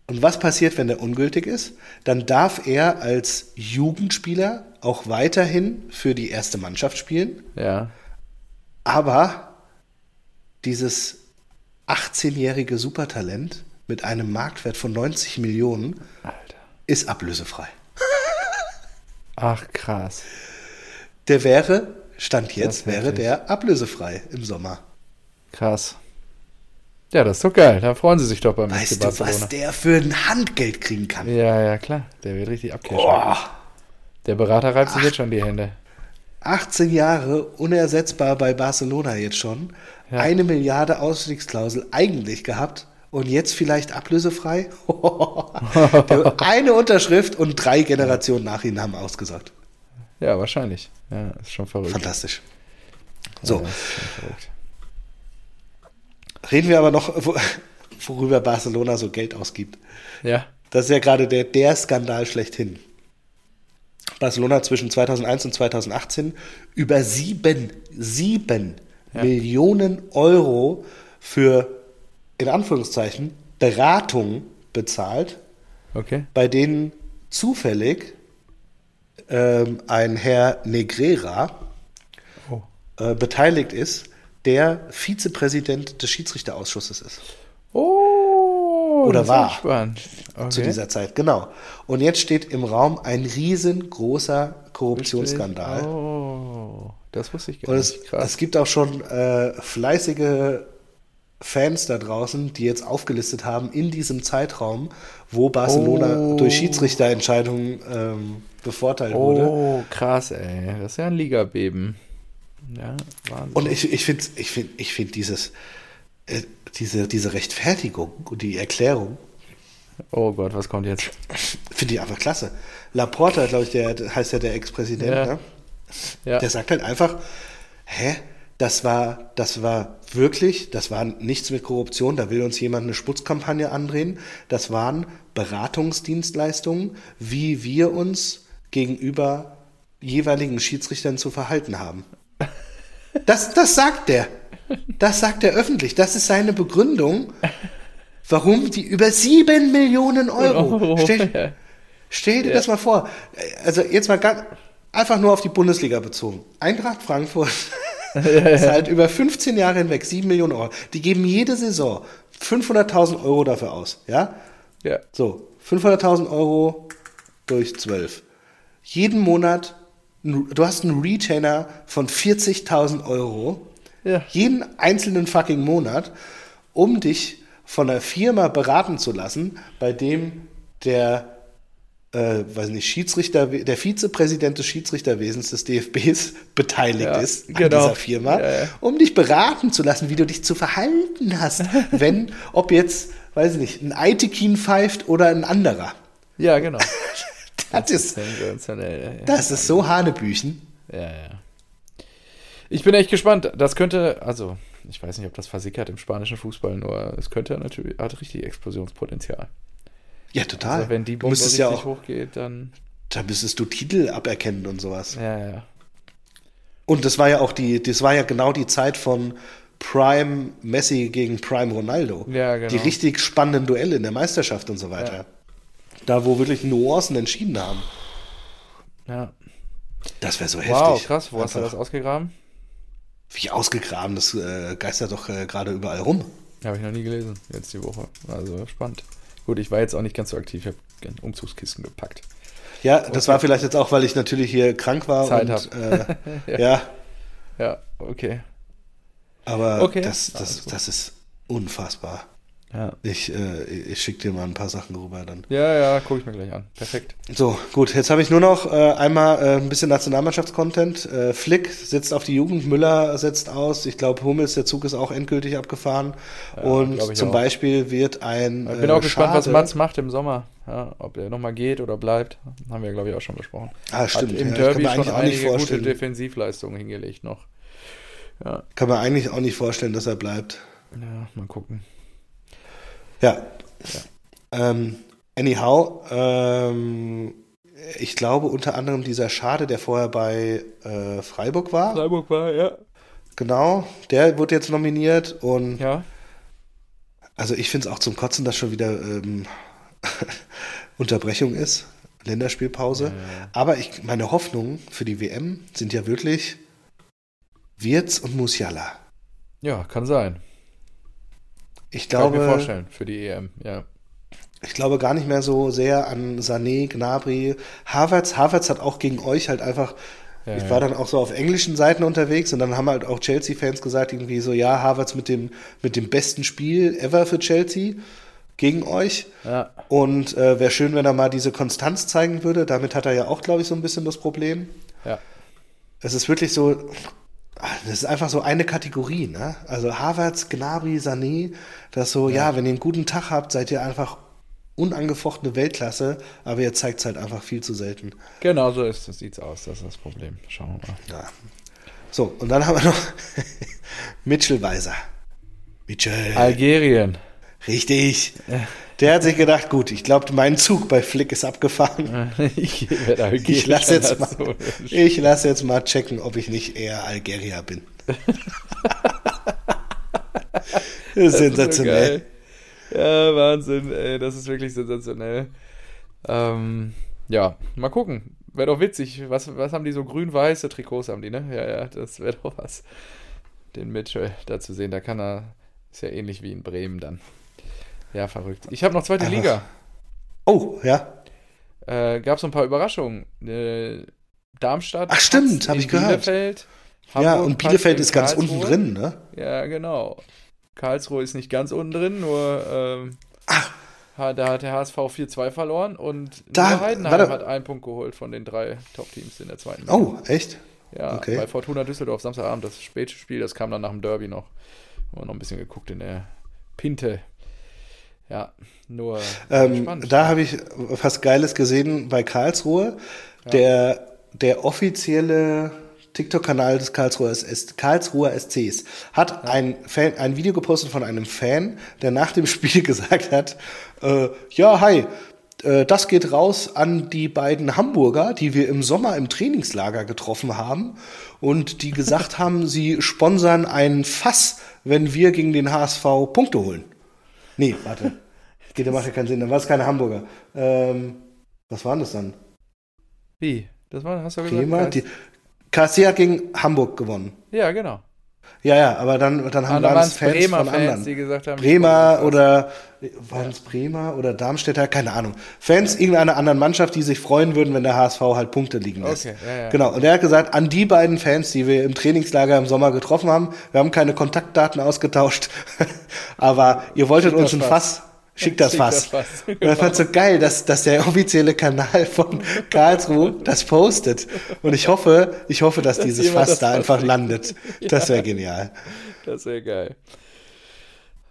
Und was passiert, wenn der ungültig ist? Dann darf er als Jugendspieler auch weiterhin für die erste Mannschaft spielen, Ja. aber dieses 18-jährige Supertalent mit einem Marktwert von 90 Millionen Alter. ist ablösefrei. Ach, krass. Der wäre, Stand jetzt, wäre der ablösefrei im Sommer. Krass. Ja, das ist doch geil. Da freuen sie sich doch beim Weißt du, Barcelona. was der für ein Handgeld kriegen kann? Ja, ja, klar. Der wird richtig abcashen. Boah, Der Berater reibt sich jetzt schon die Hände. 18 Jahre unersetzbar bei Barcelona jetzt schon. Ja. Eine Milliarde Ausstiegsklausel eigentlich gehabt und jetzt vielleicht ablösefrei. Eine Unterschrift und drei Generationen nach ihnen haben ausgesagt. Ja, wahrscheinlich. Ja, ist schon verrückt. Fantastisch. So, Ja. Reden wir aber noch, wo- worüber Barcelona so Geld ausgibt. Ja. Das ist ja gerade der, der Skandal schlechthin. Barcelona hat zwischen 2001 und 2018 über sieben, sieben Ja. Millionen Euro für, in Anführungszeichen, Beratung bezahlt, Okay. bei denen zufällig ähm, ein Herr Negrera Oh. äh, beteiligt ist, der Vizepräsident des Schiedsrichterausschusses ist. Oh, Oh, Oder war. Okay. zu dieser Zeit, genau. Und jetzt steht im Raum ein riesengroßer Korruptionsskandal. Oh, das wusste ich gar Und nicht. es, Krass. es gibt auch schon äh, fleißige Fans da draußen, die jetzt aufgelistet haben in diesem Zeitraum, wo Barcelona Oh. durch Schiedsrichterentscheidungen ähm, bevorteilt wurde. Oh, krass, ey. Das ist ja ein Ligabeben. Ja, Wahnsinn. Und ich, ich finde ich find, ich find dieses, äh, diese, diese Rechtfertigung und die Erklärung, oh Gott, was kommt jetzt? finde ich einfach klasse. Laporta, glaube ich, der heißt ja der Ex-Präsident, Ja. ne? Ja, Der sagt halt einfach, hä, das war, das war wirklich, das war nichts mit Korruption, da will uns jemand eine Sputzkampagne andrehen. Das waren Beratungsdienstleistungen, wie wir uns gegenüber jeweiligen Schiedsrichtern zu verhalten haben. Das, das sagt der. Das sagt er öffentlich. Das ist seine Begründung, warum die über sieben Millionen Euro. Euro, Stell, ja. Stell dir Ja. das mal vor. Also jetzt mal ganz, einfach nur auf die Bundesliga bezogen. Eintracht Frankfurt zahlt über 15 Jahre hinweg 7 Millionen Euro. Die geben jede Saison 500.000 Euro dafür aus. Ja? ja. So, 500.000 Euro durch 12. Jeden Monat, du hast einen Retainer von 40.000 Euro. Ja. Jeden einzelnen fucking Monat, um dich von einer Firma beraten zu lassen, bei dem der, äh, weiß nicht, Schiedsrichter, der Vizepräsident des Schiedsrichterwesens des DFBs beteiligt Ja, ist an genau. dieser Firma, Ja, ja. um dich beraten zu lassen, wie du dich zu verhalten hast, wenn, ob jetzt, weiß ich nicht, ein Aitekin pfeift oder ein anderer. Ja, genau. Das ist, Sensationell. Ja, das ist so Hanebüchen. ja, ja. Ich bin echt gespannt. Das könnte, also, ich weiß nicht, ob das versickert im spanischen Fußball, nur es könnte natürlich, hat richtig Explosionspotenzial. Ja, total. Also, wenn die Bombe richtig ja auch, hochgeht, dann, da müsstest du Titel aberkennen und sowas. ja, ja. Und das war ja auch die, das war ja genau die Zeit von Prime Messi gegen Prime Ronaldo. Ja, genau. Die richtig spannenden Duelle in der Meisterschaft und so weiter. Ja. Da, wo wirklich Nuancen entschieden haben. ja. Das wäre so Wow, heftig. krass. Wo hast du Einfach das ausgegraben? Wie ausgegraben, das äh, geistert doch äh, gerade überall rum. Habe ich noch nie gelesen, jetzt die Woche. Also spannend. Gut, ich war jetzt auch nicht ganz so aktiv. Ich habe Umzugskisten gepackt. Ja, das war vielleicht jetzt auch, weil ich natürlich hier krank war Zeit und äh, ja. Ja, okay. aber Okay, das, das, das ist unfassbar. Ja, Ich, äh, ich schicke dir mal ein paar Sachen rüber dann. ja, ja gucke ich mir gleich an. Perfekt. So, gut, jetzt habe ich nur noch äh, einmal äh, ein bisschen Nationalmannschaftscontent. Äh, Flick sitzt auf die Jugend, Müller setzt aus. Ich glaube, Hummels, der Zug ist auch endgültig abgefahren. Und glaub ich zum auch. Beispiel wird ein. Ich bin äh, auch gespannt, was Mats macht im Sommer. Ja, ob er nochmal geht oder bleibt, haben wir, glaube ich, auch schon besprochen. Ah, stimmt. Hat im ja, Derby schon eigentlich auch nicht einige gute. Defensivleistungen hingelegt noch. Ja, Kann man eigentlich auch nicht vorstellen, dass er bleibt. ja mal gucken. Ja. Ähm, anyhow, ähm, ich glaube unter anderem dieser Schade, der vorher bei äh, Freiburg war. Freiburg war, ja. Genau, der wurde jetzt nominiert und Ja, Also ich finde es auch zum Kotzen, dass schon wieder ähm, Unterbrechung ist, Länderspielpause. Aber ich, meine Hoffnungen für die WM sind ja wirklich Wirtz und Musiala. ja, kann sein. Ich Kann ich mir glaube, vorstellen, für die EM, ja. ich glaube gar nicht mehr so sehr an Sané, Gnabry, Havertz. Havertz hat auch gegen euch halt einfach. Ja, ich war dann auch so auf englischen Seiten unterwegs und dann haben halt auch Chelsea-Fans gesagt, irgendwie so, ja, Havertz mit dem, mit dem besten Spiel ever für Chelsea gegen euch. Ja, Und äh, wäre schön, wenn er mal diese Konstanz zeigen würde. Damit hat er ja auch, glaube ich, so ein bisschen das Problem. ja. Es ist wirklich so, das ist einfach so eine Kategorie. Ne? Also Havertz, Gnabry, Sané, das so, ja. wenn ihr einen guten Tag habt, seid ihr einfach unangefochtene Weltklasse, aber ihr zeigt es halt einfach viel zu selten. Genau so ist, das sieht's aus, das ist das Problem. Schauen wir mal. Ja. So, und dann haben wir noch Mitchell Weiser. Mitchell. Algerien. Richtig. Der hat sich gedacht, gut, ich glaube, mein Zug bei Flick ist abgefahren. ich. Ich lasse jetzt, mal- ich lass jetzt mal checken, ob ich nicht eher Algerier bin. sensationell. So ja, Wahnsinn, ey, das ist wirklich sensationell. Ähm, ja, mal gucken. Wäre doch witzig. Was, was haben die so grün-weiße Trikots haben die, ne? Ja, ja, das wäre doch was. Den Mitchell da zu sehen, da kann er, ist ja ähnlich wie in Bremen dann. Ja, verrückt. Ich habe noch zweite Liga. Oh, ja. Äh, Gab es ein paar Überraschungen. Äh, Darmstadt. Ach, stimmt, habe ich gehört. Bielefeld. ja, Hamburg und Patz Bielefeld ist ganz Karlsruhe. unten drin, ne? Ja, genau. Karlsruhe ist nicht ganz unten drin, nur ähm, ha- da hat der HSV 4-2 verloren und Da- Heidenheim warte. hat einen Punkt geholt von den drei Top-Teams in der zweiten Liga. Oh, echt? Ja, okay. bei Fortuna Düsseldorf Samstagabend, das späte Spiel, das kam dann nach dem Derby noch. Haben wir noch ein bisschen geguckt in der Pinte. Ja, nur Ähm, da habe ich was Geiles gesehen bei Karlsruhe. Der, der offizielle TikTok-Kanal des Karlsruher, Karlsruher SCs hat ein, Fan, ein Video gepostet von einem Fan, der nach dem Spiel gesagt hat, äh, ja, hi, äh, das geht raus an die beiden Hamburger, die wir im Sommer im Trainingslager getroffen haben und die gesagt haben, sie sponsern ein Fass, wenn wir gegen den HSV Punkte holen. Nee, warte. Geht, der macht ja keinen Sinn. Dann war es keine Hamburger. Ähm, was waren das dann? Wie? Das war, hast du gesagt? Bremer? Karls- Die, KSC hat gegen Hamburg gewonnen. ja, genau. Ja, ja, aber dann, dann haben Ah, es Fans Bremer von Fans, anderen. die gesagt haben, Bremer oder waren es Bremer oder Darmstädter? Keine Ahnung. Fans irgendeiner anderen Mannschaft, die sich freuen würden, wenn der HSV halt Punkte liegen lässt. Okay, ja, ja. Genau. Und er hat gesagt, an die beiden Fans, die wir im Trainingslager im Sommer getroffen haben, wir haben keine Kontaktdaten ausgetauscht, aber ihr wolltet uns ein Fass. Fass. Schickt das Fass. Und ich fand so geil, dass, dass der offizielle Kanal von Karlsruhe das postet. Und ich hoffe, ich hoffe, dass dieses jemand Fass das da Fass einfach kriegt. landet. Das wäre genial. Das wäre geil.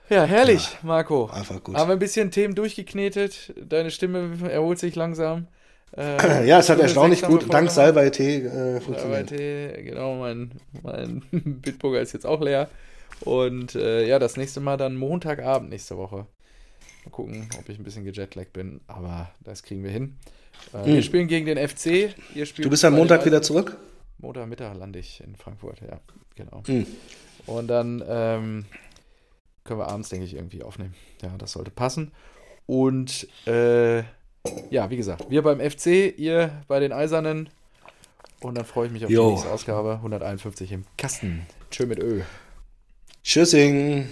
Ja, herrlich, Marco. einfach gut. Haben wir ein bisschen Themen durchgeknetet. Deine Stimme erholt sich langsam. Äh, Ja, es hat erstaunlich gut, dank gemacht. Salbei-Tee äh, funktioniert. Salbei-Tee, genau, mein, mein Bitburger ist jetzt auch leer. Und äh, ja, das nächste Mal dann Montagabend nächste Woche. Mal gucken, ob ich ein bisschen gejetlaggt bin, aber das kriegen wir hin. Äh, Wir spielen gegen den FC. Hm. Du bist am Montag wieder zurück? Montagmittag lande ich in Frankfurt, ja, genau. Hm. Und dann ähm, können wir abends, denke ich, irgendwie aufnehmen. Ja, das sollte passen. Und äh, ja, wie gesagt, wir beim FC, ihr bei den Eisernen. Und dann freue ich mich auf Jo. die nächste Ausgabe. 151 im Kasten. Tschö mit Ö. Tschüssing.